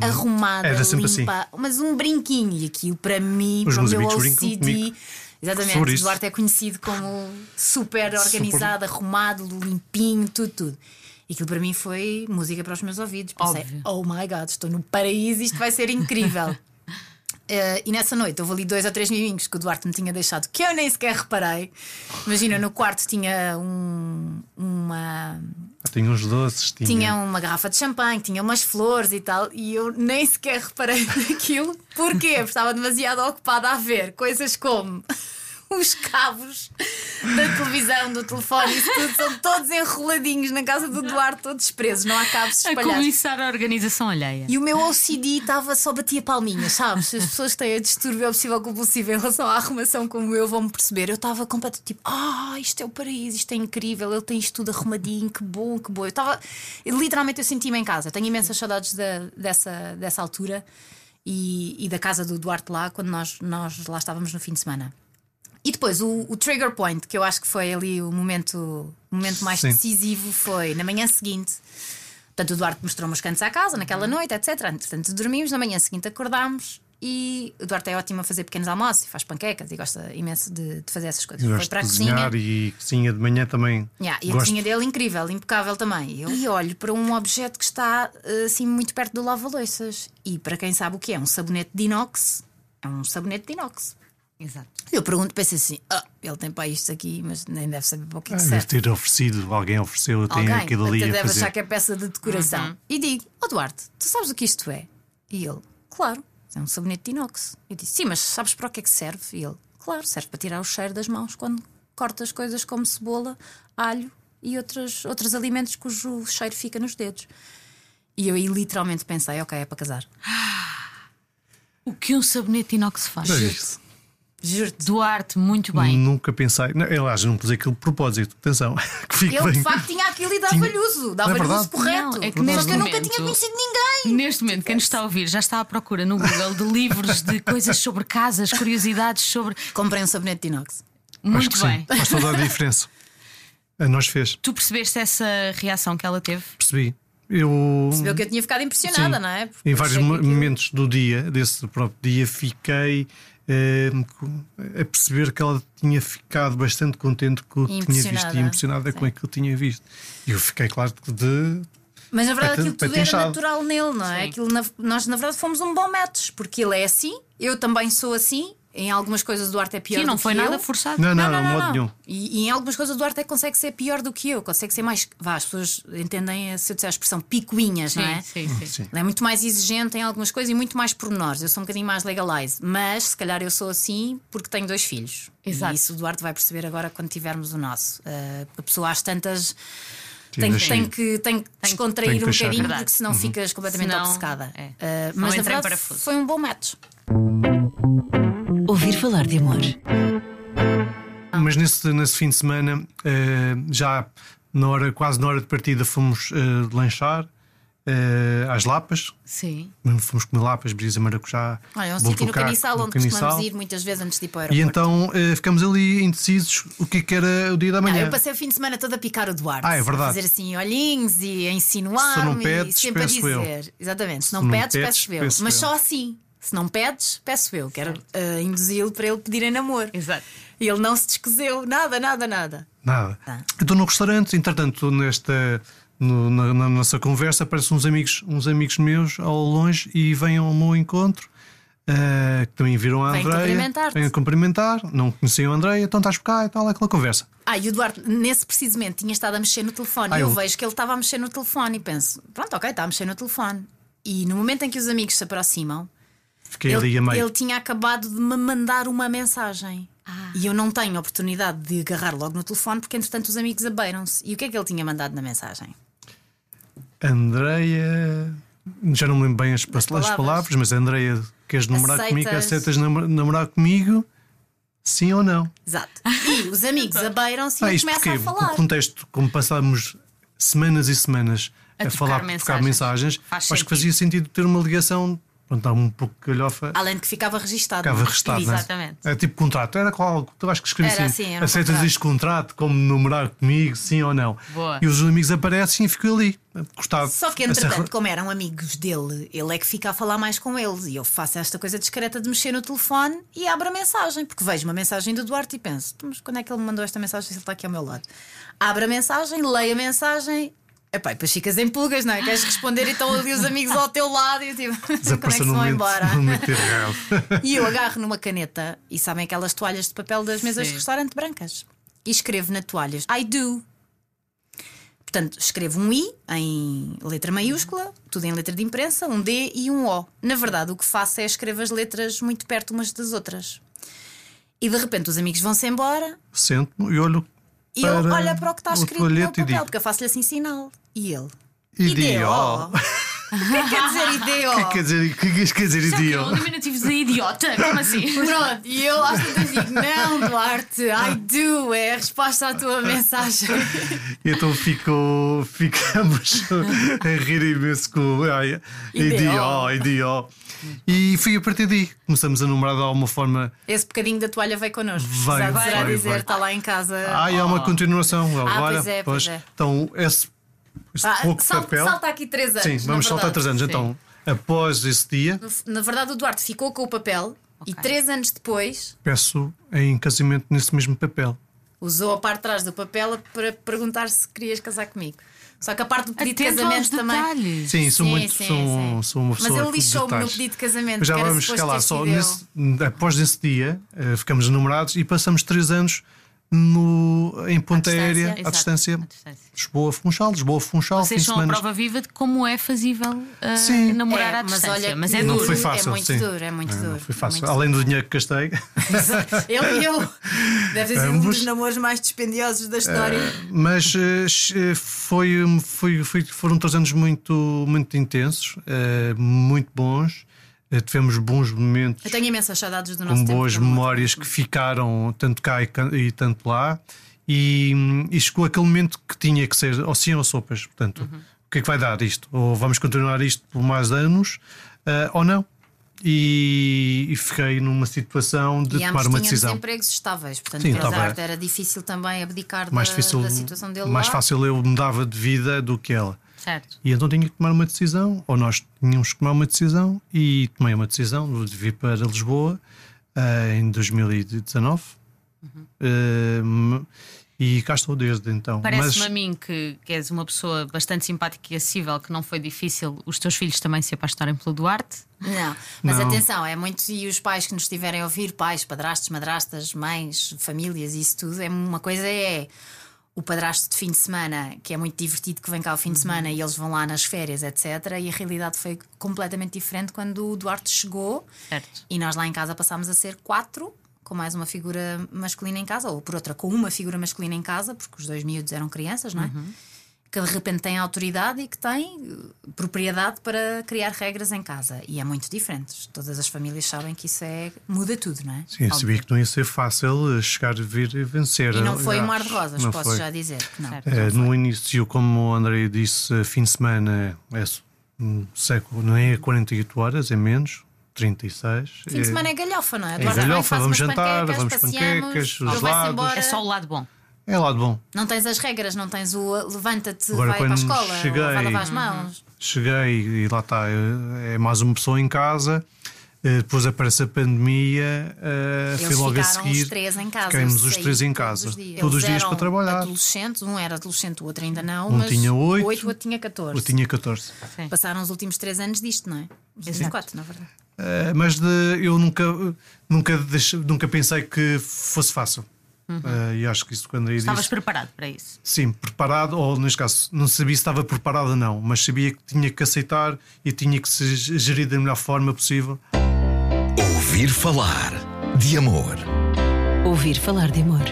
[SPEAKER 1] arrumada,
[SPEAKER 3] Era sempre assim.
[SPEAKER 1] limpa, mas um brinquinho. E aquilo para mim,
[SPEAKER 3] Os
[SPEAKER 1] para o
[SPEAKER 3] meus
[SPEAKER 1] meu OCD, exatamente. Duarte é conhecido como super organizado, arrumado, limpinho, tudo, tudo. E aquilo para mim foi música para os meus ouvidos. Pensei,
[SPEAKER 2] Óbvio.
[SPEAKER 1] oh my god, estou no paraíso, isto vai ser incrível. Eh, e nessa noite houve ali dois ou três miminhos que o Duarte me tinha deixado que eu nem sequer reparei. Imagina, no quarto tinha um- uma.
[SPEAKER 3] Tinha uns doces, tinha.
[SPEAKER 1] Tinha uma garrafa de champanhe, tinha umas flores e tal, e eu nem sequer reparei naquilo. Porquê? Porque estava demasiado ocupada a ver coisas como os cabos da televisão, do telefone, isso tudo são todos enroladinhos na casa do Duarte, todos presos, não há cabos
[SPEAKER 2] A
[SPEAKER 1] espalhados.
[SPEAKER 2] começar a organização alheia.
[SPEAKER 1] E o meu OCD estava só batia palminhas, sabes? As pessoas que têm a distúrbio obsessivo compulsivo em relação à arrumação como eu vão me perceber. Eu estava completamente tipo, ah, isto é o paraíso, isto é incrível, ele tem isto tudo arrumadinho, que bom, que bom. Eu estava, literalmente, eu senti-me em casa. Eu tenho imensas saudades da- dessa, dessa altura. e, e da casa do Duarte lá, quando nós, nós lá estávamos no fim de semana. E depois o, o trigger point, que eu acho que foi ali o momento, o momento mais
[SPEAKER 3] Sim.
[SPEAKER 1] decisivo, foi na manhã seguinte. Portanto, o Duarte mostrou-me os cantos à casa naquela noite, etc. Portanto, dormimos, na manhã seguinte acordámos e o Duarte é ótimo a fazer pequenos almoços e faz panquecas e gosta imenso de, de fazer essas coisas.
[SPEAKER 3] Eu
[SPEAKER 1] Foi
[SPEAKER 3] gosto
[SPEAKER 1] para a cozinha.
[SPEAKER 3] e cozinha de manhã também.
[SPEAKER 1] Yeah, e a
[SPEAKER 3] gosto.
[SPEAKER 1] cozinha dele incrível, impecável também. E Eu e olho para um objeto que está eh, assim muito perto do lava-loiças. E para quem sabe o que é um sabonete de inox, é um sabonete de inox.
[SPEAKER 2] Exato.
[SPEAKER 1] Eu pergunto, penso assim: ah, ele tem para isto aqui, mas nem deve saber para o que, é
[SPEAKER 3] Ah,
[SPEAKER 1] que
[SPEAKER 3] deve
[SPEAKER 1] serve.
[SPEAKER 3] ter oferecido, alguém ofereceu, tem aquilo ali
[SPEAKER 1] deve
[SPEAKER 3] fazer.
[SPEAKER 1] achar que é peça de decoração. E digo: Ó Duarte, tu sabes o que isto é? E ele: Claro, é um sabonete de inox. Eu disse: Sim, mas sabes para o que é que serve? E ele: Claro, serve para tirar o cheiro das mãos quando cortas coisas como cebola, alho e outros, outros alimentos cujo cheiro fica nos dedos. E eu aí literalmente pensei: Ok, é para casar.
[SPEAKER 2] O que um sabonete inox faz?
[SPEAKER 3] É isso.
[SPEAKER 1] Juro-te.
[SPEAKER 2] Duarte, muito bem.
[SPEAKER 3] Nunca pensei. Não, eu acho, não pus aquilo de propósito. Atenção, que fique
[SPEAKER 1] Ele
[SPEAKER 3] bem.
[SPEAKER 1] de facto tinha aquilo e dava-lhe uso, dava-lhe
[SPEAKER 3] Não é
[SPEAKER 1] uso
[SPEAKER 3] verdade?
[SPEAKER 1] correto.
[SPEAKER 2] Não, é que
[SPEAKER 1] Só
[SPEAKER 2] neste
[SPEAKER 1] que eu nunca
[SPEAKER 2] momento-
[SPEAKER 1] tinha conhecido ninguém.
[SPEAKER 2] Neste momento, quem nos está a ouvir já está à procura no Google de livros de coisas sobre casas, curiosidades sobre.
[SPEAKER 1] Comprei um sabonete de inox.
[SPEAKER 3] Acho
[SPEAKER 2] Muito
[SPEAKER 3] que
[SPEAKER 2] bem.
[SPEAKER 3] sim. Faz toda a diferença. A nós fez.
[SPEAKER 2] Tu percebeste essa reação que ela teve?
[SPEAKER 3] Percebi. Eu.
[SPEAKER 1] Percebeu que eu tinha ficado impressionada,
[SPEAKER 3] Sim.
[SPEAKER 1] não é? Porque
[SPEAKER 3] Em
[SPEAKER 1] eu
[SPEAKER 3] vários
[SPEAKER 1] achei que
[SPEAKER 3] mo-
[SPEAKER 1] aquilo-
[SPEAKER 3] momentos do dia, desse próprio dia, fiquei a perceber que ela tinha ficado bastante contente com o que tinha visto e impressionada com aquilo que tinha visto. E eu fiquei, claro, que de.
[SPEAKER 1] Mas na verdade aquilo tudo era natural nele, não é?
[SPEAKER 2] Sim.
[SPEAKER 1] Aquilo, nós na verdade fomos um bom match, porque ele é assim, eu também sou assim. Em algumas coisas o Duarte é pior
[SPEAKER 2] Sim, não
[SPEAKER 1] do
[SPEAKER 2] foi
[SPEAKER 1] que
[SPEAKER 2] nada
[SPEAKER 1] eu.
[SPEAKER 2] forçado.
[SPEAKER 3] Não, não, não, modo nenhum.
[SPEAKER 1] E, e em algumas coisas o Duarte é consegue ser pior do que eu, consegue ser mais. Vá, as pessoas entendem, se eu disser a expressão, picuinhas, não é?
[SPEAKER 2] Sim, sim, sim.
[SPEAKER 3] Sim.
[SPEAKER 1] Ele é muito mais exigente em algumas coisas e muito mais pormenores. Eu sou um bocadinho mais legalize, mas se calhar eu sou assim porque tenho dois filhos.
[SPEAKER 2] Exato.
[SPEAKER 1] E isso o Duarte vai perceber agora quando tivermos o nosso. Uh, a pessoa às tantas
[SPEAKER 3] Sim,
[SPEAKER 1] tem, tem que, tem que descontrair
[SPEAKER 3] tem que
[SPEAKER 1] um bocadinho,
[SPEAKER 2] Verdade.
[SPEAKER 1] porque senão ficas completamente
[SPEAKER 2] Senão,
[SPEAKER 1] obcecada.
[SPEAKER 2] é.
[SPEAKER 1] Uh,
[SPEAKER 2] Não
[SPEAKER 1] mas na verdade foi um bom match.
[SPEAKER 5] Ouvir falar de amor.
[SPEAKER 3] Mas nesse, nesse fim de semana, eh, já na hora, quase na hora de partida, fomos eh, lanchar eh, às Lapas.
[SPEAKER 2] Sim.
[SPEAKER 3] Fomos comer Lapas, brisa, maracujá.
[SPEAKER 1] Olha, é um sítio no Caniçal
[SPEAKER 3] com
[SPEAKER 1] onde costumamos ir muitas vezes antes de ir para o
[SPEAKER 3] E
[SPEAKER 1] aeroporto.
[SPEAKER 3] então eh, ficamos ali indecisos o que, é que era o dia da
[SPEAKER 1] Ah,
[SPEAKER 3] manhã.
[SPEAKER 1] eu passei o fim de semana todo a picar o Duarte.
[SPEAKER 3] Ah, é verdade.
[SPEAKER 1] A fazer assim olhinhos e a
[SPEAKER 3] Se
[SPEAKER 1] insinuar-me
[SPEAKER 3] não pedes,
[SPEAKER 1] e sempre a
[SPEAKER 3] peço eu.
[SPEAKER 1] dizer. Exatamente, se não,
[SPEAKER 3] não
[SPEAKER 1] pedes,
[SPEAKER 3] pedes,
[SPEAKER 1] peço eu. Mas
[SPEAKER 3] eu.
[SPEAKER 1] só assim. Se não pedes, peço eu. Quero eh, induzi-lo para ele pedir em namoro.
[SPEAKER 2] Exato.
[SPEAKER 1] E ele não se descoseu, nada, nada, nada.
[SPEAKER 3] Nada. Eu estou no restaurante, entretanto, nesta. no- na, na nossa conversa aparecem uns amigos, uns amigos meus ao longe e vêm ao meu encontro. eh, que também viram a
[SPEAKER 1] Vêm
[SPEAKER 3] Andreia.
[SPEAKER 1] cumprimentar-te.
[SPEAKER 3] Vêm a cumprimentar, não conheciam a Andreia, então estás por cá e tal, aquela conversa.
[SPEAKER 1] Ah, e o Duarte, nesse precisamente, tinha estado a mexer no telefone.
[SPEAKER 3] Ah,
[SPEAKER 1] e eu
[SPEAKER 3] eu-
[SPEAKER 1] vejo que ele estava a mexer no telefone e penso: pronto, ok, está a mexer no telefone. E no momento em que os amigos se aproximam,
[SPEAKER 3] Fiquei ali a
[SPEAKER 1] ele,
[SPEAKER 3] meio.
[SPEAKER 1] ele tinha acabado de me mandar uma mensagem. E eu não tenho oportunidade de agarrar logo no telefone porque, entretanto, os amigos abeiram-se. E o que é que ele tinha mandado na mensagem?
[SPEAKER 3] Andreia. Já não me lembro bem as, as
[SPEAKER 1] palavras.
[SPEAKER 3] palavras. mas Andreia, queres namorar
[SPEAKER 1] Aceitas-
[SPEAKER 3] comigo? Aceitas nam- namorar comigo? Sim ou não?
[SPEAKER 1] Exato. E os amigos abeiram-se e
[SPEAKER 3] Ah,
[SPEAKER 1] ele
[SPEAKER 3] isto
[SPEAKER 1] começa
[SPEAKER 3] porque
[SPEAKER 1] a falar.
[SPEAKER 3] o contexto, como passámos semanas e semanas
[SPEAKER 2] A
[SPEAKER 3] a,
[SPEAKER 2] trocar
[SPEAKER 3] falar,
[SPEAKER 2] mensagens.
[SPEAKER 3] trocar mensagens,
[SPEAKER 2] Faz
[SPEAKER 3] acho que fazia sentido ter uma ligação. Pronto, estava um pouco galhofa,
[SPEAKER 1] Além de que ficava registado.
[SPEAKER 3] ficava registado. é?
[SPEAKER 2] Exatamente.
[SPEAKER 3] É tipo contrato. Era qual? Tu acho que escrevi assim:
[SPEAKER 1] assim,
[SPEAKER 3] aceitas
[SPEAKER 1] contrato.
[SPEAKER 3] este contrato como namorar comigo, sim ou não?
[SPEAKER 2] Boa.
[SPEAKER 3] E os amigos aparecem e fico ali, gostado.
[SPEAKER 1] Só que, entretanto, como eram amigos dele, ele é que fica a falar mais com eles. E eu faço esta coisa discreta de mexer no telefone e abro a mensagem. Porque vejo uma mensagem do Duarte e penso: "Então, mas quando é que ele me mandou esta mensagem se ele está aqui ao meu lado? Abro a mensagem, leio a mensagem. Epá, e depois ficas em pulgas, não é? Queres responder e estão ali os amigos ao teu lado e eu tipo, quando é que se vão
[SPEAKER 3] momento,
[SPEAKER 1] embora? E eu agarro numa caneta e sabem aquelas toalhas de papel das mesas
[SPEAKER 2] Sim.
[SPEAKER 1] de restaurante brancas. E escrevo na toalha I do. Portanto, escrevo um I em letra maiúscula, tudo em letra de imprensa, um D e um O. Na verdade, o que faço é escrevo as letras muito perto umas das outras. E de repente os amigos vão-se embora
[SPEAKER 3] Sento-me e olho.
[SPEAKER 1] E ele olha para o que está escrito no papel,
[SPEAKER 3] digo,
[SPEAKER 1] porque eu faço-lhe assim sinal. E ele.
[SPEAKER 3] Digo, "Oh."
[SPEAKER 1] O que é que quer dizer ideo?
[SPEAKER 3] O que quer dizer, o que quer dizer
[SPEAKER 2] Isso é o quê?
[SPEAKER 3] idiota?
[SPEAKER 2] Um diminutivo de idiota? Como assim?
[SPEAKER 1] Pronto, e eu às tantas digo: Não, Duarte, I do, é a resposta à tua mensagem.
[SPEAKER 3] E então fico, ficamos a rir imenso com ai,
[SPEAKER 1] Ideal.
[SPEAKER 3] idió, idió. E fui a partir daí. Começamos a namorar de alguma forma.
[SPEAKER 1] Esse bocadinho da toalha veio connosco.
[SPEAKER 3] Vai,
[SPEAKER 1] Será
[SPEAKER 3] vai,
[SPEAKER 1] dizer,
[SPEAKER 3] vai.
[SPEAKER 1] está lá em casa.
[SPEAKER 3] Ah, e há uma continuação agora.
[SPEAKER 1] pois é, pois é.
[SPEAKER 3] Então, esse, esse
[SPEAKER 1] Ah,
[SPEAKER 3] pouco
[SPEAKER 1] salta,
[SPEAKER 3] papel.
[SPEAKER 1] salta aqui três anos.
[SPEAKER 3] Sim, vamos saltar
[SPEAKER 1] verdade.
[SPEAKER 3] três anos.
[SPEAKER 2] Sim.
[SPEAKER 3] Então, após esse dia,
[SPEAKER 1] Na verdade, o Duarte ficou com o papel e
[SPEAKER 2] Ok.
[SPEAKER 1] três anos depois
[SPEAKER 3] peço em casamento nesse mesmo papel.
[SPEAKER 1] usou a parte de trás do papel para perguntar se querias casar comigo. Só que a parte do pedido de
[SPEAKER 2] Atento aos
[SPEAKER 1] casamento também.
[SPEAKER 3] Sim, sou
[SPEAKER 1] Sim,
[SPEAKER 3] muito.
[SPEAKER 1] sim,
[SPEAKER 3] sou,
[SPEAKER 1] sim.
[SPEAKER 3] sou uma pessoa.
[SPEAKER 1] Mas ele lixou-me no
[SPEAKER 3] detalhes.
[SPEAKER 1] pedido de casamento.
[SPEAKER 3] Mas já vamos
[SPEAKER 1] suposto
[SPEAKER 3] chegar lá.
[SPEAKER 1] ter
[SPEAKER 3] Só nesse, após esse dia, eh, ficamos namorados e passamos três anos no, em Ponta. Aérea,
[SPEAKER 2] Exato,
[SPEAKER 3] à distância. Lisboa-Funchal, Lisboa-Funchal,
[SPEAKER 2] Vocês são a prova viva de como é fazível uh,
[SPEAKER 3] Sim.
[SPEAKER 2] namorar
[SPEAKER 1] É,
[SPEAKER 2] à
[SPEAKER 1] mas
[SPEAKER 2] distância.
[SPEAKER 1] olha,
[SPEAKER 2] mas é
[SPEAKER 3] Não
[SPEAKER 2] duro.
[SPEAKER 3] foi
[SPEAKER 1] É
[SPEAKER 3] fácil,
[SPEAKER 1] muito
[SPEAKER 3] sim.
[SPEAKER 1] duro, é muito
[SPEAKER 3] Não,
[SPEAKER 1] duro.
[SPEAKER 3] Não foi
[SPEAKER 1] é
[SPEAKER 3] fácil.
[SPEAKER 1] muito
[SPEAKER 3] Além do dinheiro que gastei.
[SPEAKER 1] Ele e eu. Deve ter sido um dos namoros mais dispendiosos da história.
[SPEAKER 3] Mas eh, eh, foi, foi, foi- foram três anos muito, muito intensos, muito bons. Eh, Tivemos bons momentos.
[SPEAKER 1] eu tenho imensas saudades do nosso
[SPEAKER 3] com
[SPEAKER 1] tempo.
[SPEAKER 3] boas
[SPEAKER 1] de amor.
[SPEAKER 3] memórias que ficaram tanto cá e, e tanto lá. E, e chegou aquele momento que tinha que ser ou sim ou sopas. Portanto,
[SPEAKER 1] Uhum.
[SPEAKER 3] o que é que vai dar isto? Ou vamos continuar isto por mais anos ah, ou não? E, e fiquei numa situação de
[SPEAKER 1] E
[SPEAKER 3] tomar uma decisão.
[SPEAKER 1] empregos estáveis, portanto,
[SPEAKER 3] Sim, estava-
[SPEAKER 1] Duarte era difícil também abdicar
[SPEAKER 3] Mais
[SPEAKER 1] da,
[SPEAKER 3] difícil,
[SPEAKER 1] da situação dele
[SPEAKER 3] mais
[SPEAKER 1] lá.
[SPEAKER 3] fácil eu mudava de vida do que ela.
[SPEAKER 2] Certo.
[SPEAKER 3] E então tinha que tomar uma decisão, ou nós tínhamos que tomar uma decisão, e tomei uma decisão de vir para Lisboa ah, em 2019. Ah, e cá estou desde então.
[SPEAKER 2] Parece-me
[SPEAKER 3] Mas
[SPEAKER 2] a mim que, que és uma pessoa bastante simpática e acessível, que não foi difícil os teus filhos também se apaixonarem pelo Duarte.
[SPEAKER 1] Não, mas
[SPEAKER 3] Não.
[SPEAKER 1] atenção, é muito. E os pais que nos estiverem a ouvir, pais, padrastos, madrastas, mães, famílias, isso tudo, é uma coisa é o padrasto de fim de semana, que é muito divertido, que vem cá ao fim de semana e eles vão lá nas férias, etc. E a realidade foi completamente diferente quando o Duarte chegou
[SPEAKER 2] Certo.
[SPEAKER 1] e nós lá em casa passámos a ser quatro. Com mais uma figura masculina em casa, ou por outra, com uma figura masculina em casa, porque os dois miúdos eram crianças, não é? Que de repente tem autoridade e que tem eh, propriedade para criar regras em casa. E é muito diferente. Todas as famílias sabem que isso é muda tudo, não é?
[SPEAKER 3] sim, eu sabia que não ia ser fácil eh, chegar a vir e vencer.
[SPEAKER 1] E não foi um mar de rosas,
[SPEAKER 3] Não
[SPEAKER 1] posso
[SPEAKER 3] foi.
[SPEAKER 1] já dizer que não.
[SPEAKER 2] Certo.
[SPEAKER 3] Eh, no início, como o André disse, fim de semana é século, não é 48 horas, é menos, 36.
[SPEAKER 1] Fim de semana é galhofa, não é?
[SPEAKER 3] É galhofa, vamos jantar,
[SPEAKER 1] panquecas,
[SPEAKER 3] vamos panquecas, gelados.
[SPEAKER 1] embora.
[SPEAKER 2] É só o lado bom.
[SPEAKER 3] É lado bom.
[SPEAKER 1] Não tens as regras, não tens o levanta-te, vai para a escola,
[SPEAKER 3] cheguei-
[SPEAKER 1] vai lavar as mãos.
[SPEAKER 3] Cheguei e lá está, é mais uma pessoa em casa. eh, Depois aparece a pandemia, eh,
[SPEAKER 1] Eles
[SPEAKER 3] fui logo a seguir.
[SPEAKER 1] os três em casa.
[SPEAKER 3] Ficámos
[SPEAKER 1] eu
[SPEAKER 3] os três em
[SPEAKER 1] todos
[SPEAKER 3] casa,
[SPEAKER 1] os dias.
[SPEAKER 3] todos os dias para trabalhar.
[SPEAKER 1] Adolescentes, um era adolescente, o outro ainda não.
[SPEAKER 3] Um
[SPEAKER 1] mas
[SPEAKER 3] tinha oito,
[SPEAKER 1] o oito, o outro tinha 14.
[SPEAKER 3] Eu tinha 14.
[SPEAKER 2] Sim.
[SPEAKER 1] Passaram os últimos três anos disto, não é? Os quatro, na verdade.
[SPEAKER 3] Eh, mas de- eu nunca, nunca, deixe- nunca pensei que fosse fácil. Eh, e acho que isso quando aí
[SPEAKER 2] Estavas
[SPEAKER 3] disse.
[SPEAKER 2] preparado para isso.
[SPEAKER 3] Sim, preparado, ou neste caso, não sabia se estava preparado ou não, mas sabia que tinha que aceitar e tinha que se gerir da melhor forma possível.
[SPEAKER 4] Ouvir falar de amor.
[SPEAKER 5] Ouvir falar de amor.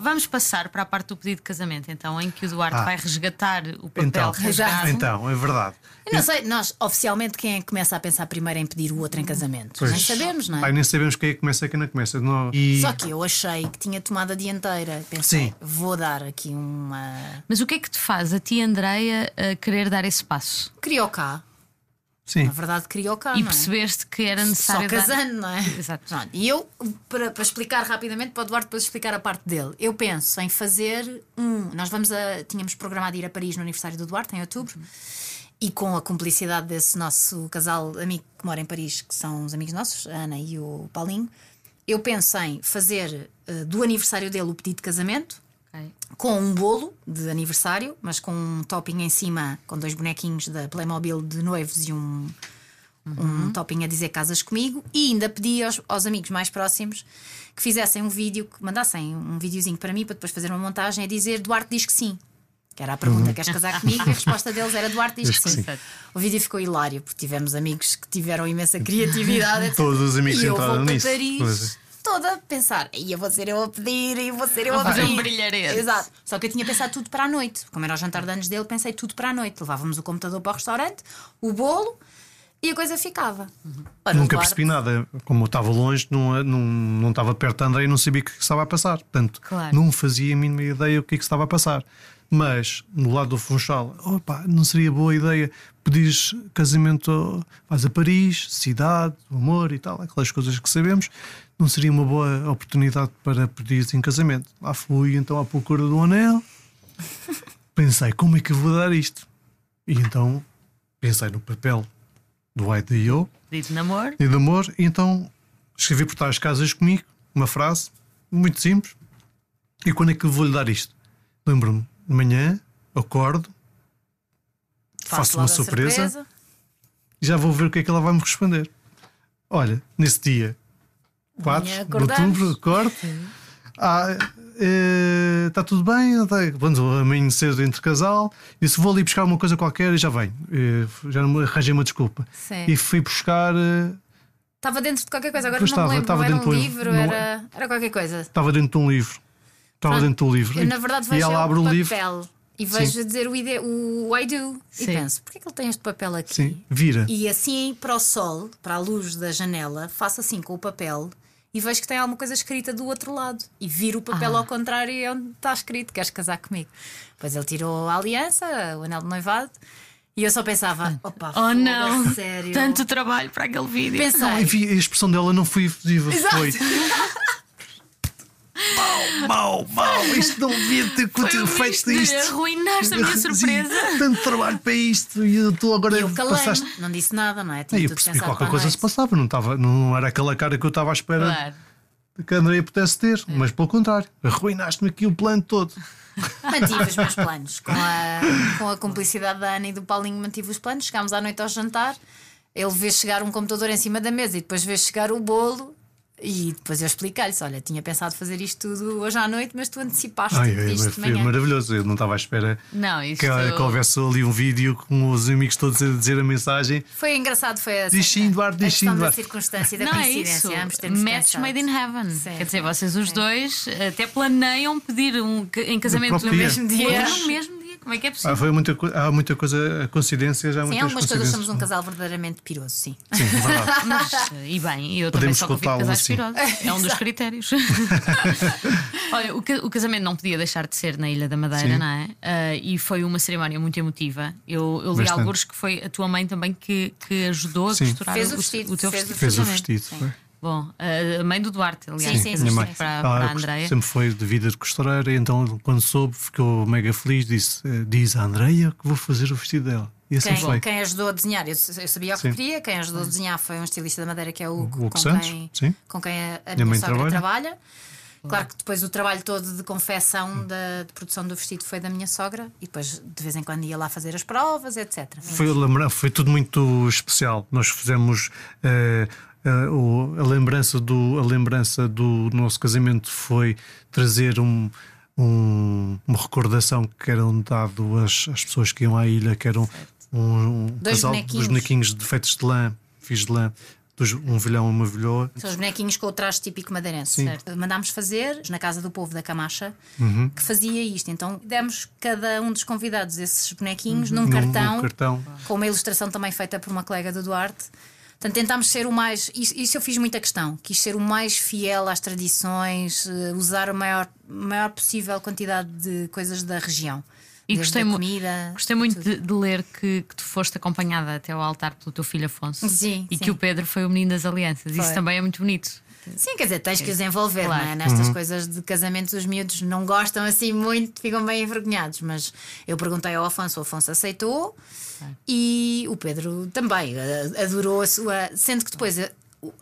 [SPEAKER 2] Vamos passar para a parte do pedido de casamento, então, em que o Duarte
[SPEAKER 3] Ah.
[SPEAKER 2] vai resgatar o papel
[SPEAKER 3] Então,
[SPEAKER 2] rasgado.
[SPEAKER 3] então, é verdade.
[SPEAKER 1] Eu não sei, nós oficialmente quem é que começa a pensar primeiro em pedir o outro em casamento?
[SPEAKER 3] Pois.
[SPEAKER 1] Nem sabemos, não é?
[SPEAKER 3] Ai, nem sabemos quem é que começa e quem não começa. Não. E
[SPEAKER 1] Só que eu achei que tinha tomado a dianteira. Pensei,
[SPEAKER 3] Sim.
[SPEAKER 1] vou dar aqui uma.
[SPEAKER 2] Mas o que é que te faz a ti, Andreia, a querer dar esse passo?
[SPEAKER 1] Criou cá.
[SPEAKER 3] Sim,
[SPEAKER 1] Na verdade, criou cá.
[SPEAKER 2] E
[SPEAKER 1] é?
[SPEAKER 2] percebeste que era
[SPEAKER 1] Só
[SPEAKER 2] necessário. dar-
[SPEAKER 1] casando, não é?
[SPEAKER 2] Exato.
[SPEAKER 1] Pronto, E eu, para, para explicar rapidamente, para o Eduardo depois explicar a parte dele, eu penso em fazer um. Nós vamos a. Tínhamos programado ir a Paris no aniversário do Duarte, em outubro, e com a cumplicidade desse nosso casal amigo que mora em Paris, que são os amigos nossos, a Ana e o Paulinho, eu penso em fazer eh, do aniversário dele o pedido de casamento
[SPEAKER 2] Ok.
[SPEAKER 1] com um bolo de aniversário, mas com um topping em cima, com dois bonequinhos da Playmobil de noivos e um, um topping a dizer casas comigo. E ainda pedi aos, aos amigos mais próximos que fizessem um vídeo, que mandassem um videozinho para mim para depois fazer uma montagem a dizer Duarte diz que sim. Que era a pergunta: queres casar comigo? E a resposta deles era Duarte diz que sim.
[SPEAKER 2] sim.
[SPEAKER 1] O vídeo ficou hilário porque tivemos amigos que tiveram imensa criatividade.
[SPEAKER 3] todos os amigos
[SPEAKER 1] e eu vou para
[SPEAKER 3] nisso.
[SPEAKER 1] Paris. Toda a pensar, ia vou ser eu a pedir, ia vou ser eu a
[SPEAKER 2] A fazer
[SPEAKER 1] pedir.
[SPEAKER 2] um brilharete.
[SPEAKER 1] Exato. Só que eu tinha pensado tudo para a noite. Como era o jantar de anos dele, pensei tudo para a noite. Levávamos o computador para o restaurante, o bolo e a coisa ficava. Ora,
[SPEAKER 3] Nunca percebi nada. Como eu estava longe, não, não, não estava perto da André e não sabia o que estava a passar. Portanto,
[SPEAKER 2] Claro.
[SPEAKER 3] não fazia a mínima ideia o que é que estava a passar. Mas, no lado do Funchal, opa, não seria boa ideia pedir casamento, vais a Paris, cidade, amor e tal, aquelas coisas que sabemos. Não seria uma boa oportunidade para pedir em casamento. Lá fui então à procura do anel. Pensei, como é que eu vou dar isto? E então pensei no papel do IDO
[SPEAKER 2] Dito de namoro.
[SPEAKER 3] e de amor, e então escrevi por trás casas comigo, uma frase muito simples. E quando é que vou-lhe dar isto? Lembro-me, de manhã, acordo, faço, uma
[SPEAKER 1] logo a
[SPEAKER 3] surpresa, e já vou ver o que é que ela vai me responder. Olha, nesse dia 4
[SPEAKER 1] Amanhã
[SPEAKER 3] de outubro, acordo. Ah, está tudo bem? Vamos amanhecer entre casal. Disse: Vou ali buscar uma coisa qualquer e já venho. Eh, já não me arranjei uma desculpa.
[SPEAKER 1] Sim.
[SPEAKER 3] E fui buscar. eh,
[SPEAKER 1] Estava dentro de qualquer coisa, agora
[SPEAKER 3] Pois
[SPEAKER 1] não me
[SPEAKER 3] estava,
[SPEAKER 1] lembro.
[SPEAKER 3] estava
[SPEAKER 1] era
[SPEAKER 3] dentro
[SPEAKER 1] um livro,
[SPEAKER 3] não-
[SPEAKER 1] era, era qualquer coisa.
[SPEAKER 3] Estava dentro de um livro. Estava
[SPEAKER 1] Pronto.
[SPEAKER 3] dentro do livro.
[SPEAKER 1] Eu, na verdade,
[SPEAKER 3] e
[SPEAKER 1] vejo
[SPEAKER 3] ela
[SPEAKER 1] é
[SPEAKER 3] abre
[SPEAKER 1] o
[SPEAKER 3] o
[SPEAKER 1] papel
[SPEAKER 3] livro.
[SPEAKER 1] e vejo
[SPEAKER 3] Sim.
[SPEAKER 1] a dizer o, ide, o I do. E
[SPEAKER 2] Sim.
[SPEAKER 1] penso, porquê é que ele tem este papel aqui?
[SPEAKER 3] Sim, vira.
[SPEAKER 1] E assim para o sol, para a luz da janela, faço assim com o papel e vejo que tem alguma coisa escrita do outro lado. E viro o papel
[SPEAKER 2] Ah.
[SPEAKER 1] ao contrário e é onde está escrito: Queres casar comigo? Depois ele tirou a aliança, o anel de noivado, e eu só pensava: opa,
[SPEAKER 2] Oh não!
[SPEAKER 1] foda-se, sério.
[SPEAKER 2] Tanto trabalho para aquele vídeo.
[SPEAKER 1] Pensei,
[SPEAKER 3] Não, e vi- a expressão dela não foi efetiva. Foi. Mau, mau, mau. Isto não devia ter feito isto.
[SPEAKER 2] Arruinaste a minha surpresa.
[SPEAKER 3] Tanto trabalho para isto e eu estou agora
[SPEAKER 1] E eu calei
[SPEAKER 3] passaste.
[SPEAKER 1] não disse nada, não é? Tinha
[SPEAKER 3] eu percebi qualquer coisa se passava, não, estava, não era aquela cara que eu estava à espera
[SPEAKER 2] Claro.
[SPEAKER 3] que a Andrea pudesse ter, mas pelo contrário, arruinaste-me aqui o plano todo.
[SPEAKER 1] Mantive os meus planos. Com a, com a cumplicidade da Ana e do Paulinho, mantive os planos. Chegámos à noite ao jantar. Ele vê chegar um computador em cima da mesa e depois vê chegar o bolo. E depois eu expliquei-lhes: Olha, tinha pensado fazer isto tudo hoje à noite, mas tu antecipaste
[SPEAKER 3] Ai,
[SPEAKER 1] isto
[SPEAKER 3] ai, foi
[SPEAKER 1] manhã.
[SPEAKER 3] maravilhoso. Eu não estava à espera
[SPEAKER 2] Não, isto.
[SPEAKER 3] que, que houvesse ali um vídeo com os amigos todos a dizer a mensagem.
[SPEAKER 1] Foi engraçado, foi a,
[SPEAKER 3] diz sim,
[SPEAKER 1] questão da circunstância da
[SPEAKER 2] Não é
[SPEAKER 1] coincidência.
[SPEAKER 2] isso.
[SPEAKER 1] Ambos temos
[SPEAKER 2] Match made in heaven.
[SPEAKER 1] Sim.
[SPEAKER 2] Quer dizer, vocês os dois até planeiam pedir um em casamento
[SPEAKER 3] dia.
[SPEAKER 1] mesmo dia.
[SPEAKER 2] No mesmo dia. Como é que é possível?
[SPEAKER 3] Ah, foi muita, há muita coisa, a coincidência já há
[SPEAKER 1] Sim,
[SPEAKER 3] muitas
[SPEAKER 1] algumas coisas somos
[SPEAKER 3] coincidências.
[SPEAKER 1] um casal verdadeiramente piroso, sim.
[SPEAKER 3] Sim, é verdade.
[SPEAKER 2] Mas, e bem, eu
[SPEAKER 3] Podemos
[SPEAKER 2] também só convido casais
[SPEAKER 3] assim.
[SPEAKER 2] pirosos. É um dos critérios. Olha, o, ca- o casamento não podia deixar de ser na Ilha da Madeira,
[SPEAKER 3] Sim.
[SPEAKER 2] não é? Ah, e foi uma cerimónia muito emotiva. Eu, eu li
[SPEAKER 3] Bastante.
[SPEAKER 2] alguns que foi a tua mãe também que, que ajudou a
[SPEAKER 3] Sim.
[SPEAKER 2] costurar
[SPEAKER 1] Fez o
[SPEAKER 2] o,
[SPEAKER 1] vestido,
[SPEAKER 2] o teu
[SPEAKER 1] fez o
[SPEAKER 2] vestido.
[SPEAKER 3] Fez o vestido.
[SPEAKER 2] Bom, a mãe do Duarte, aliás,
[SPEAKER 1] Sim, sim, sim,
[SPEAKER 3] mãe.
[SPEAKER 2] para, para a Andreia.
[SPEAKER 3] sempre foi de vida de costureira, então quando soube ficou mega feliz. Disse: eh, Diz à Andreia que vou fazer o vestido dela. E assim
[SPEAKER 1] Quem,
[SPEAKER 3] foi.
[SPEAKER 1] quem ajudou a desenhar, eu, eu sabia o que queria, quem ajudou a desenhar foi um estilista da Madeira que é o Hugo,
[SPEAKER 3] Hugo
[SPEAKER 1] com,
[SPEAKER 3] Santos,
[SPEAKER 1] quem,
[SPEAKER 3] sim.
[SPEAKER 1] com quem a, a
[SPEAKER 3] Minha
[SPEAKER 1] minha
[SPEAKER 3] mãe
[SPEAKER 1] sogra
[SPEAKER 3] trabalha.
[SPEAKER 1] trabalha. Claro que depois o trabalho todo de confecção da de produção do vestido foi da minha sogra e depois de vez em quando ia lá fazer as provas, etc.
[SPEAKER 3] Foi, a lembra- foi tudo muito especial. Nós fizemos eh, eh, a, lembrança do, a lembrança do nosso casamento foi trazer um, um- uma recordação que eram dado às, às pessoas que iam à ilha, que eram um, um
[SPEAKER 1] Dois
[SPEAKER 3] casal
[SPEAKER 1] bonequinhos.
[SPEAKER 3] dos bonequinhos de feitos de lã, fiz de lã, dos- um velhão e uma velhoa.
[SPEAKER 1] São os bonequinhos com o traje típico madeirense.
[SPEAKER 3] Sim.
[SPEAKER 1] certo? Mandámos fazer na casa do povo da Camacha
[SPEAKER 3] Uhum.
[SPEAKER 1] que fazia isto. Então demos cada um dos convidados esses bonequinhos num
[SPEAKER 3] Num-
[SPEAKER 1] cartão,
[SPEAKER 3] num cartão.
[SPEAKER 1] com uma ilustração também feita por uma colega do Duarte. Portanto, tentámos ser o mais. Isso, isso eu fiz muita questão. Quis ser o mais fiel às tradições, eh, usar a maior, maior possível quantidade de coisas da região.
[SPEAKER 2] E gostei,
[SPEAKER 1] comida.
[SPEAKER 2] gostei muito de, de ler que, que tu foste acompanhada até ao altar pelo teu filho Afonso.
[SPEAKER 1] Sim,
[SPEAKER 2] E
[SPEAKER 1] sim.
[SPEAKER 2] que o Pedro foi o menino das alianças. Isso
[SPEAKER 1] Foi.
[SPEAKER 2] também é muito bonito.
[SPEAKER 1] Sim, quer dizer, tens que os envolver,
[SPEAKER 2] Claro.
[SPEAKER 1] não é? Nestas
[SPEAKER 3] Uhum.
[SPEAKER 1] coisas de casamentos, os miúdos não gostam assim muito, ficam bem envergonhados. Mas eu perguntei ao Afonso, o Afonso aceitou e o Pedro também adorou a sua. Sendo que depois a,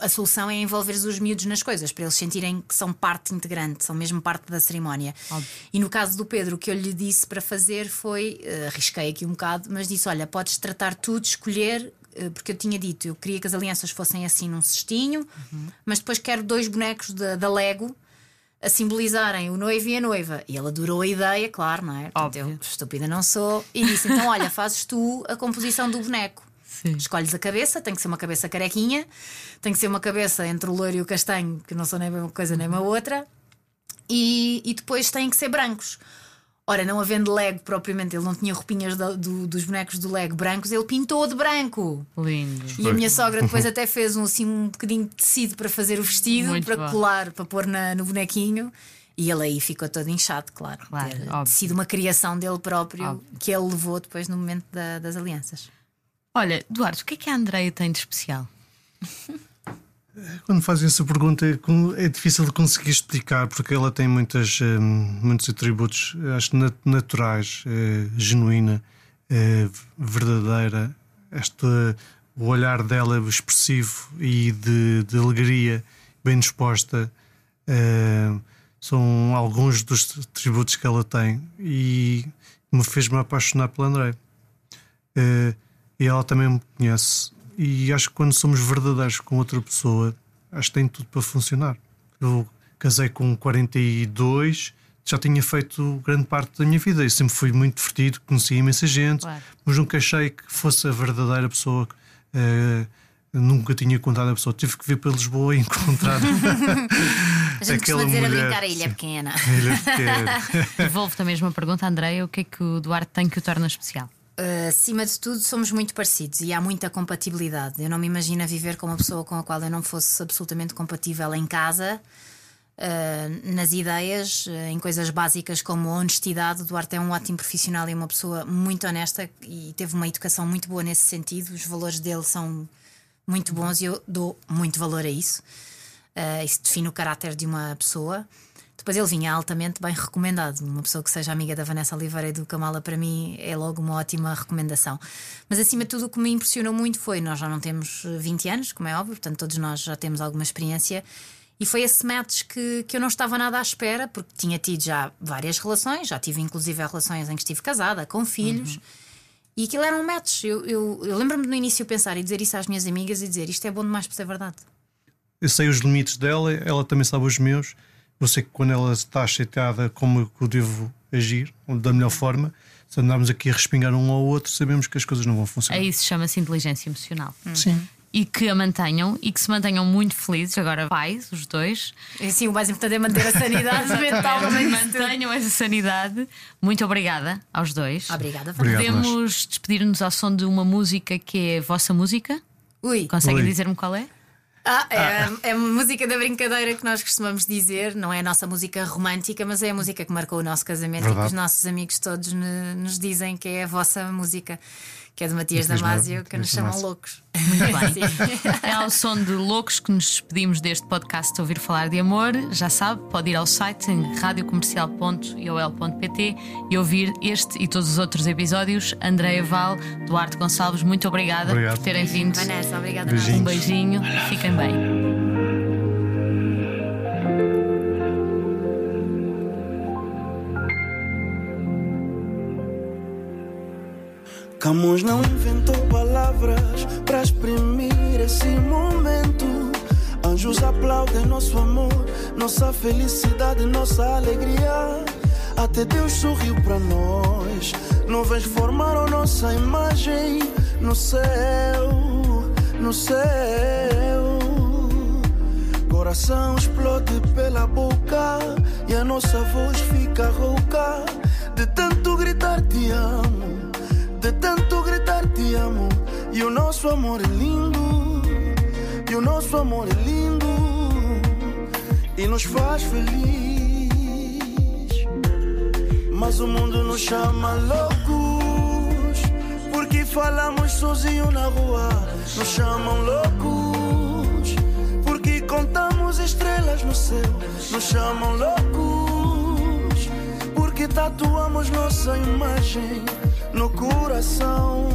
[SPEAKER 1] a solução é envolver os miúdos nas coisas, para eles sentirem que são parte integrante, são mesmo parte da cerimónia.
[SPEAKER 2] Óbvio.
[SPEAKER 1] E no caso do Pedro, o que eu lhe disse para fazer foi, eh, arrisquei aqui um bocado, mas disse: Olha, podes tratar tudo, escolher, porque eu tinha dito, eu queria que as alianças fossem assim num cestinho, mas depois quero dois bonecos da, da Lego a simbolizarem o noivo e a noiva. E ele adorou a ideia, claro, não é? Portanto, eu, estúpida não sou, e disse: Então, olha, fazes tu a composição do boneco.
[SPEAKER 2] Sim.
[SPEAKER 1] Escolhes a cabeça, tem que ser uma cabeça carequinha, tem que ser uma cabeça entre o loiro e o castanho, que não são nem uma coisa nem uma outra, e, e depois têm que ser brancos. Ora, não havendo Lego propriamente, ele não tinha roupinhas do- do- dos bonecos do Lego brancos, ele pintou de branco.
[SPEAKER 2] Lindo.
[SPEAKER 1] E a minha sogra depois até fez um, assim, um bocadinho de tecido para fazer o vestido,
[SPEAKER 2] Muito
[SPEAKER 1] para
[SPEAKER 2] bom.
[SPEAKER 1] colar, para pôr na- no bonequinho. E ele aí ficou todo inchado, claro.
[SPEAKER 2] Claro,
[SPEAKER 1] ter
[SPEAKER 2] óbvio.
[SPEAKER 1] sido uma criação dele próprio
[SPEAKER 2] Óbvio.
[SPEAKER 1] que ele levou depois no momento da- das alianças.
[SPEAKER 2] Olha, Duarte, o que é que a Andreia tem de especial?
[SPEAKER 3] Quando fazem essa pergunta é difícil de conseguir explicar porque ela tem muitas, hum, muitos atributos, acho nat- naturais, eh, genuína, eh, verdadeira. Este, o olhar dela expressivo e de, de alegria, bem disposta, eh, são alguns dos atributos que ela tem e me fez-me apaixonar pela André. Eh, e ela também me conhece. E acho que quando somos verdadeiros com outra pessoa, acho que tem tudo para funcionar. Eu casei com 42, já tinha feito grande parte da minha vida. Eu sempre fui muito divertido, conheci imensa gente,
[SPEAKER 2] Claro.
[SPEAKER 3] mas nunca achei que fosse a verdadeira pessoa. Eh, nunca tinha contado a pessoa. Tive que vir para Lisboa e encontrar
[SPEAKER 1] A gente
[SPEAKER 3] aquela
[SPEAKER 1] costuma dizer a
[SPEAKER 3] mulher.
[SPEAKER 1] brincar a ilha
[SPEAKER 3] Sim.
[SPEAKER 1] pequena.
[SPEAKER 3] A ilha pequena.
[SPEAKER 2] Devolvo-te a mesma pergunta, Andreia. O que é que o Duarte tem que o torna especial?
[SPEAKER 1] Uh, acima de tudo, somos muito parecidos e há muita compatibilidade. Eu não me imagino viver com uma pessoa com a qual eu não fosse absolutamente compatível em casa, uh, nas ideias, uh, em coisas básicas como honestidade. O Duarte é um ótimo profissional e uma pessoa muito honesta e teve uma educação muito boa nesse sentido. Os valores dele são muito bons e eu dou muito valor a isso. Isso define o caráter de uma pessoa. Depois ele vinha altamente bem recomendado. Uma pessoa que seja amiga da Vanessa Oliveira e do Kamala, para mim, é logo uma ótima recomendação. Mas acima de tudo, o que me impressionou muito foi: nós já não temos eh, 20 anos, como é óbvio, portanto, todos nós já temos alguma experiência. E foi esse match que, que eu não estava nada à espera, porque tinha tido já várias relações, já tive inclusive relações em que estive casada, com filhos. E aquilo era um match. Eu, eu, eu lembro-me no início pensar e dizer isso às minhas amigas e dizer isto é bom demais para ser verdade.
[SPEAKER 3] Eu sei os limites dela, ela também sabe os meus. Eu sei que quando ela está chateada, como que eu devo agir, da melhor forma. Se andarmos aqui a respingar um ao outro, sabemos que as coisas não vão funcionar.
[SPEAKER 2] É isso, chama-se inteligência emocional.
[SPEAKER 3] Sim.
[SPEAKER 2] E que a mantenham e que se mantenham muito felizes, agora pais, os dois.
[SPEAKER 1] E sim, o mais importante é manter a sanidade mental tudo.
[SPEAKER 2] Mantenham essa sanidade. Muito obrigada aos dois.
[SPEAKER 1] Obrigada.
[SPEAKER 3] Obrigado.
[SPEAKER 2] Podemos despedir-nos ao som de uma música que é a vossa música?
[SPEAKER 1] Ui.
[SPEAKER 2] Conseguem dizer-me qual é?
[SPEAKER 1] Ah, é, é a música da brincadeira que nós costumamos dizer, não é a nossa música romântica, mas é a música que marcou o nosso casamento e que
[SPEAKER 3] Verdade.
[SPEAKER 1] os nossos amigos todos nos dizem que é a vossa música, que é de Matias Damasio,
[SPEAKER 3] Dam-
[SPEAKER 1] que nos chamam loucos.
[SPEAKER 2] Muito bem.
[SPEAKER 1] Sim.
[SPEAKER 2] É ao som de loucos que nos despedimos deste podcast de Ouvir Falar de Amor. Já sabe, pode ir ao site em radiocomercial.iol.pt e ouvir este e todos os outros episódios. Andréia Val, Duarte Gonçalves, muito obrigada
[SPEAKER 3] Obrigado.
[SPEAKER 2] por terem vindo.
[SPEAKER 1] Vanessa, obrigada.
[SPEAKER 2] Um beijinho, fiquem bem.
[SPEAKER 6] Camões não inventou palavras para exprimir esse momento. Anjos aplaudem nosso amor, nossa felicidade, nossa alegria. Até Deus sorriu para nós. Nuvens formaram nossa imagem no céu, no céu. Coração explode pela boca e a nossa voz fica rouca de tanto gritar te amo, de tanto gritar te amo. E o nosso amor é lindo, e o nosso amor é lindo e nos faz feliz. Mas o mundo nos chama loucos porque falamos sozinho na rua. Nos chamam loucos porque contamos estrelas no céu. Nos chamam loucos porque tatuamos nossa imagem no coração.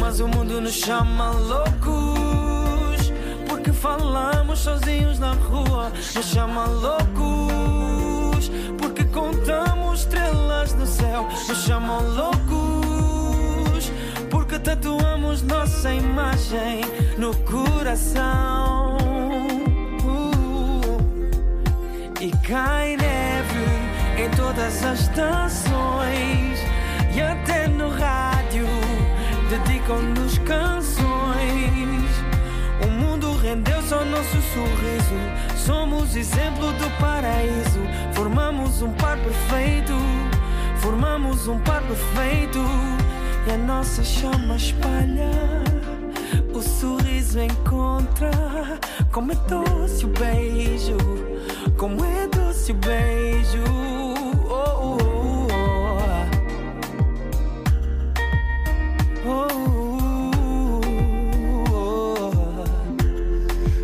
[SPEAKER 7] Mas o mundo nos chama loucos Porque falamos sozinhos na rua. Nos chama loucos Porque contamos estrelas no céu. Nos chamam loucos Porque tatuamos nossa imagem no coração. Uh, E cai neve em todas as estações E até no rádio dedicam-nos canções. O mundo rendeu só nosso sorriso. Somos exemplo do paraíso. Formamos um par perfeito. Formamos um par perfeito. E a nossa chama espalha. O sorriso encontra. Como é doce o beijo. Como é doce o beijo.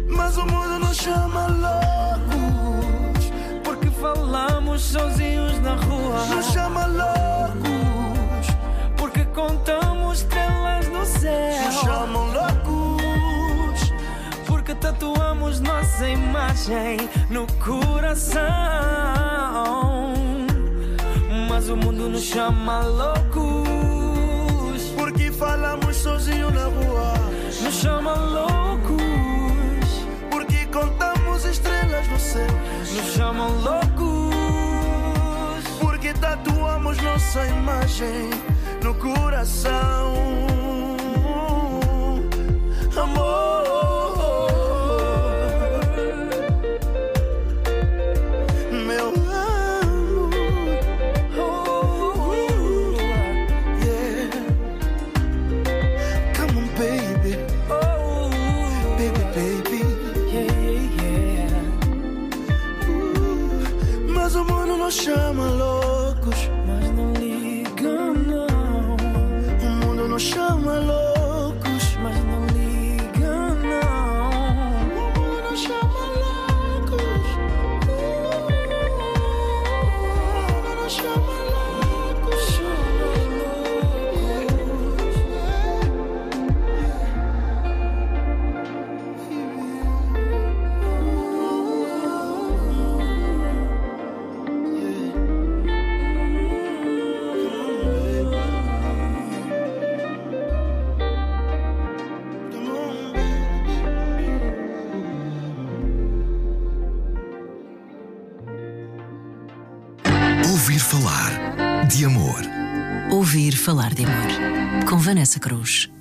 [SPEAKER 6] Mas o mundo nos chama loucos.
[SPEAKER 7] Porque falamos sozinhos na rua.
[SPEAKER 6] Nos chama loucos.
[SPEAKER 7] Porque contamos estrelas no céu.
[SPEAKER 6] Nos chamam loucos.
[SPEAKER 7] Porque tatuamos nossa imagem no coração. Mas o mundo nos chama loucos.
[SPEAKER 6] Porque falamos sozinho na rua.
[SPEAKER 7] Nos chama loucos.
[SPEAKER 6] Porque contamos estrelas no céu.
[SPEAKER 7] Nos chamam loucos.
[SPEAKER 6] Porque tatuamos nossa imagem no coração.
[SPEAKER 5] Vanessa Cruz.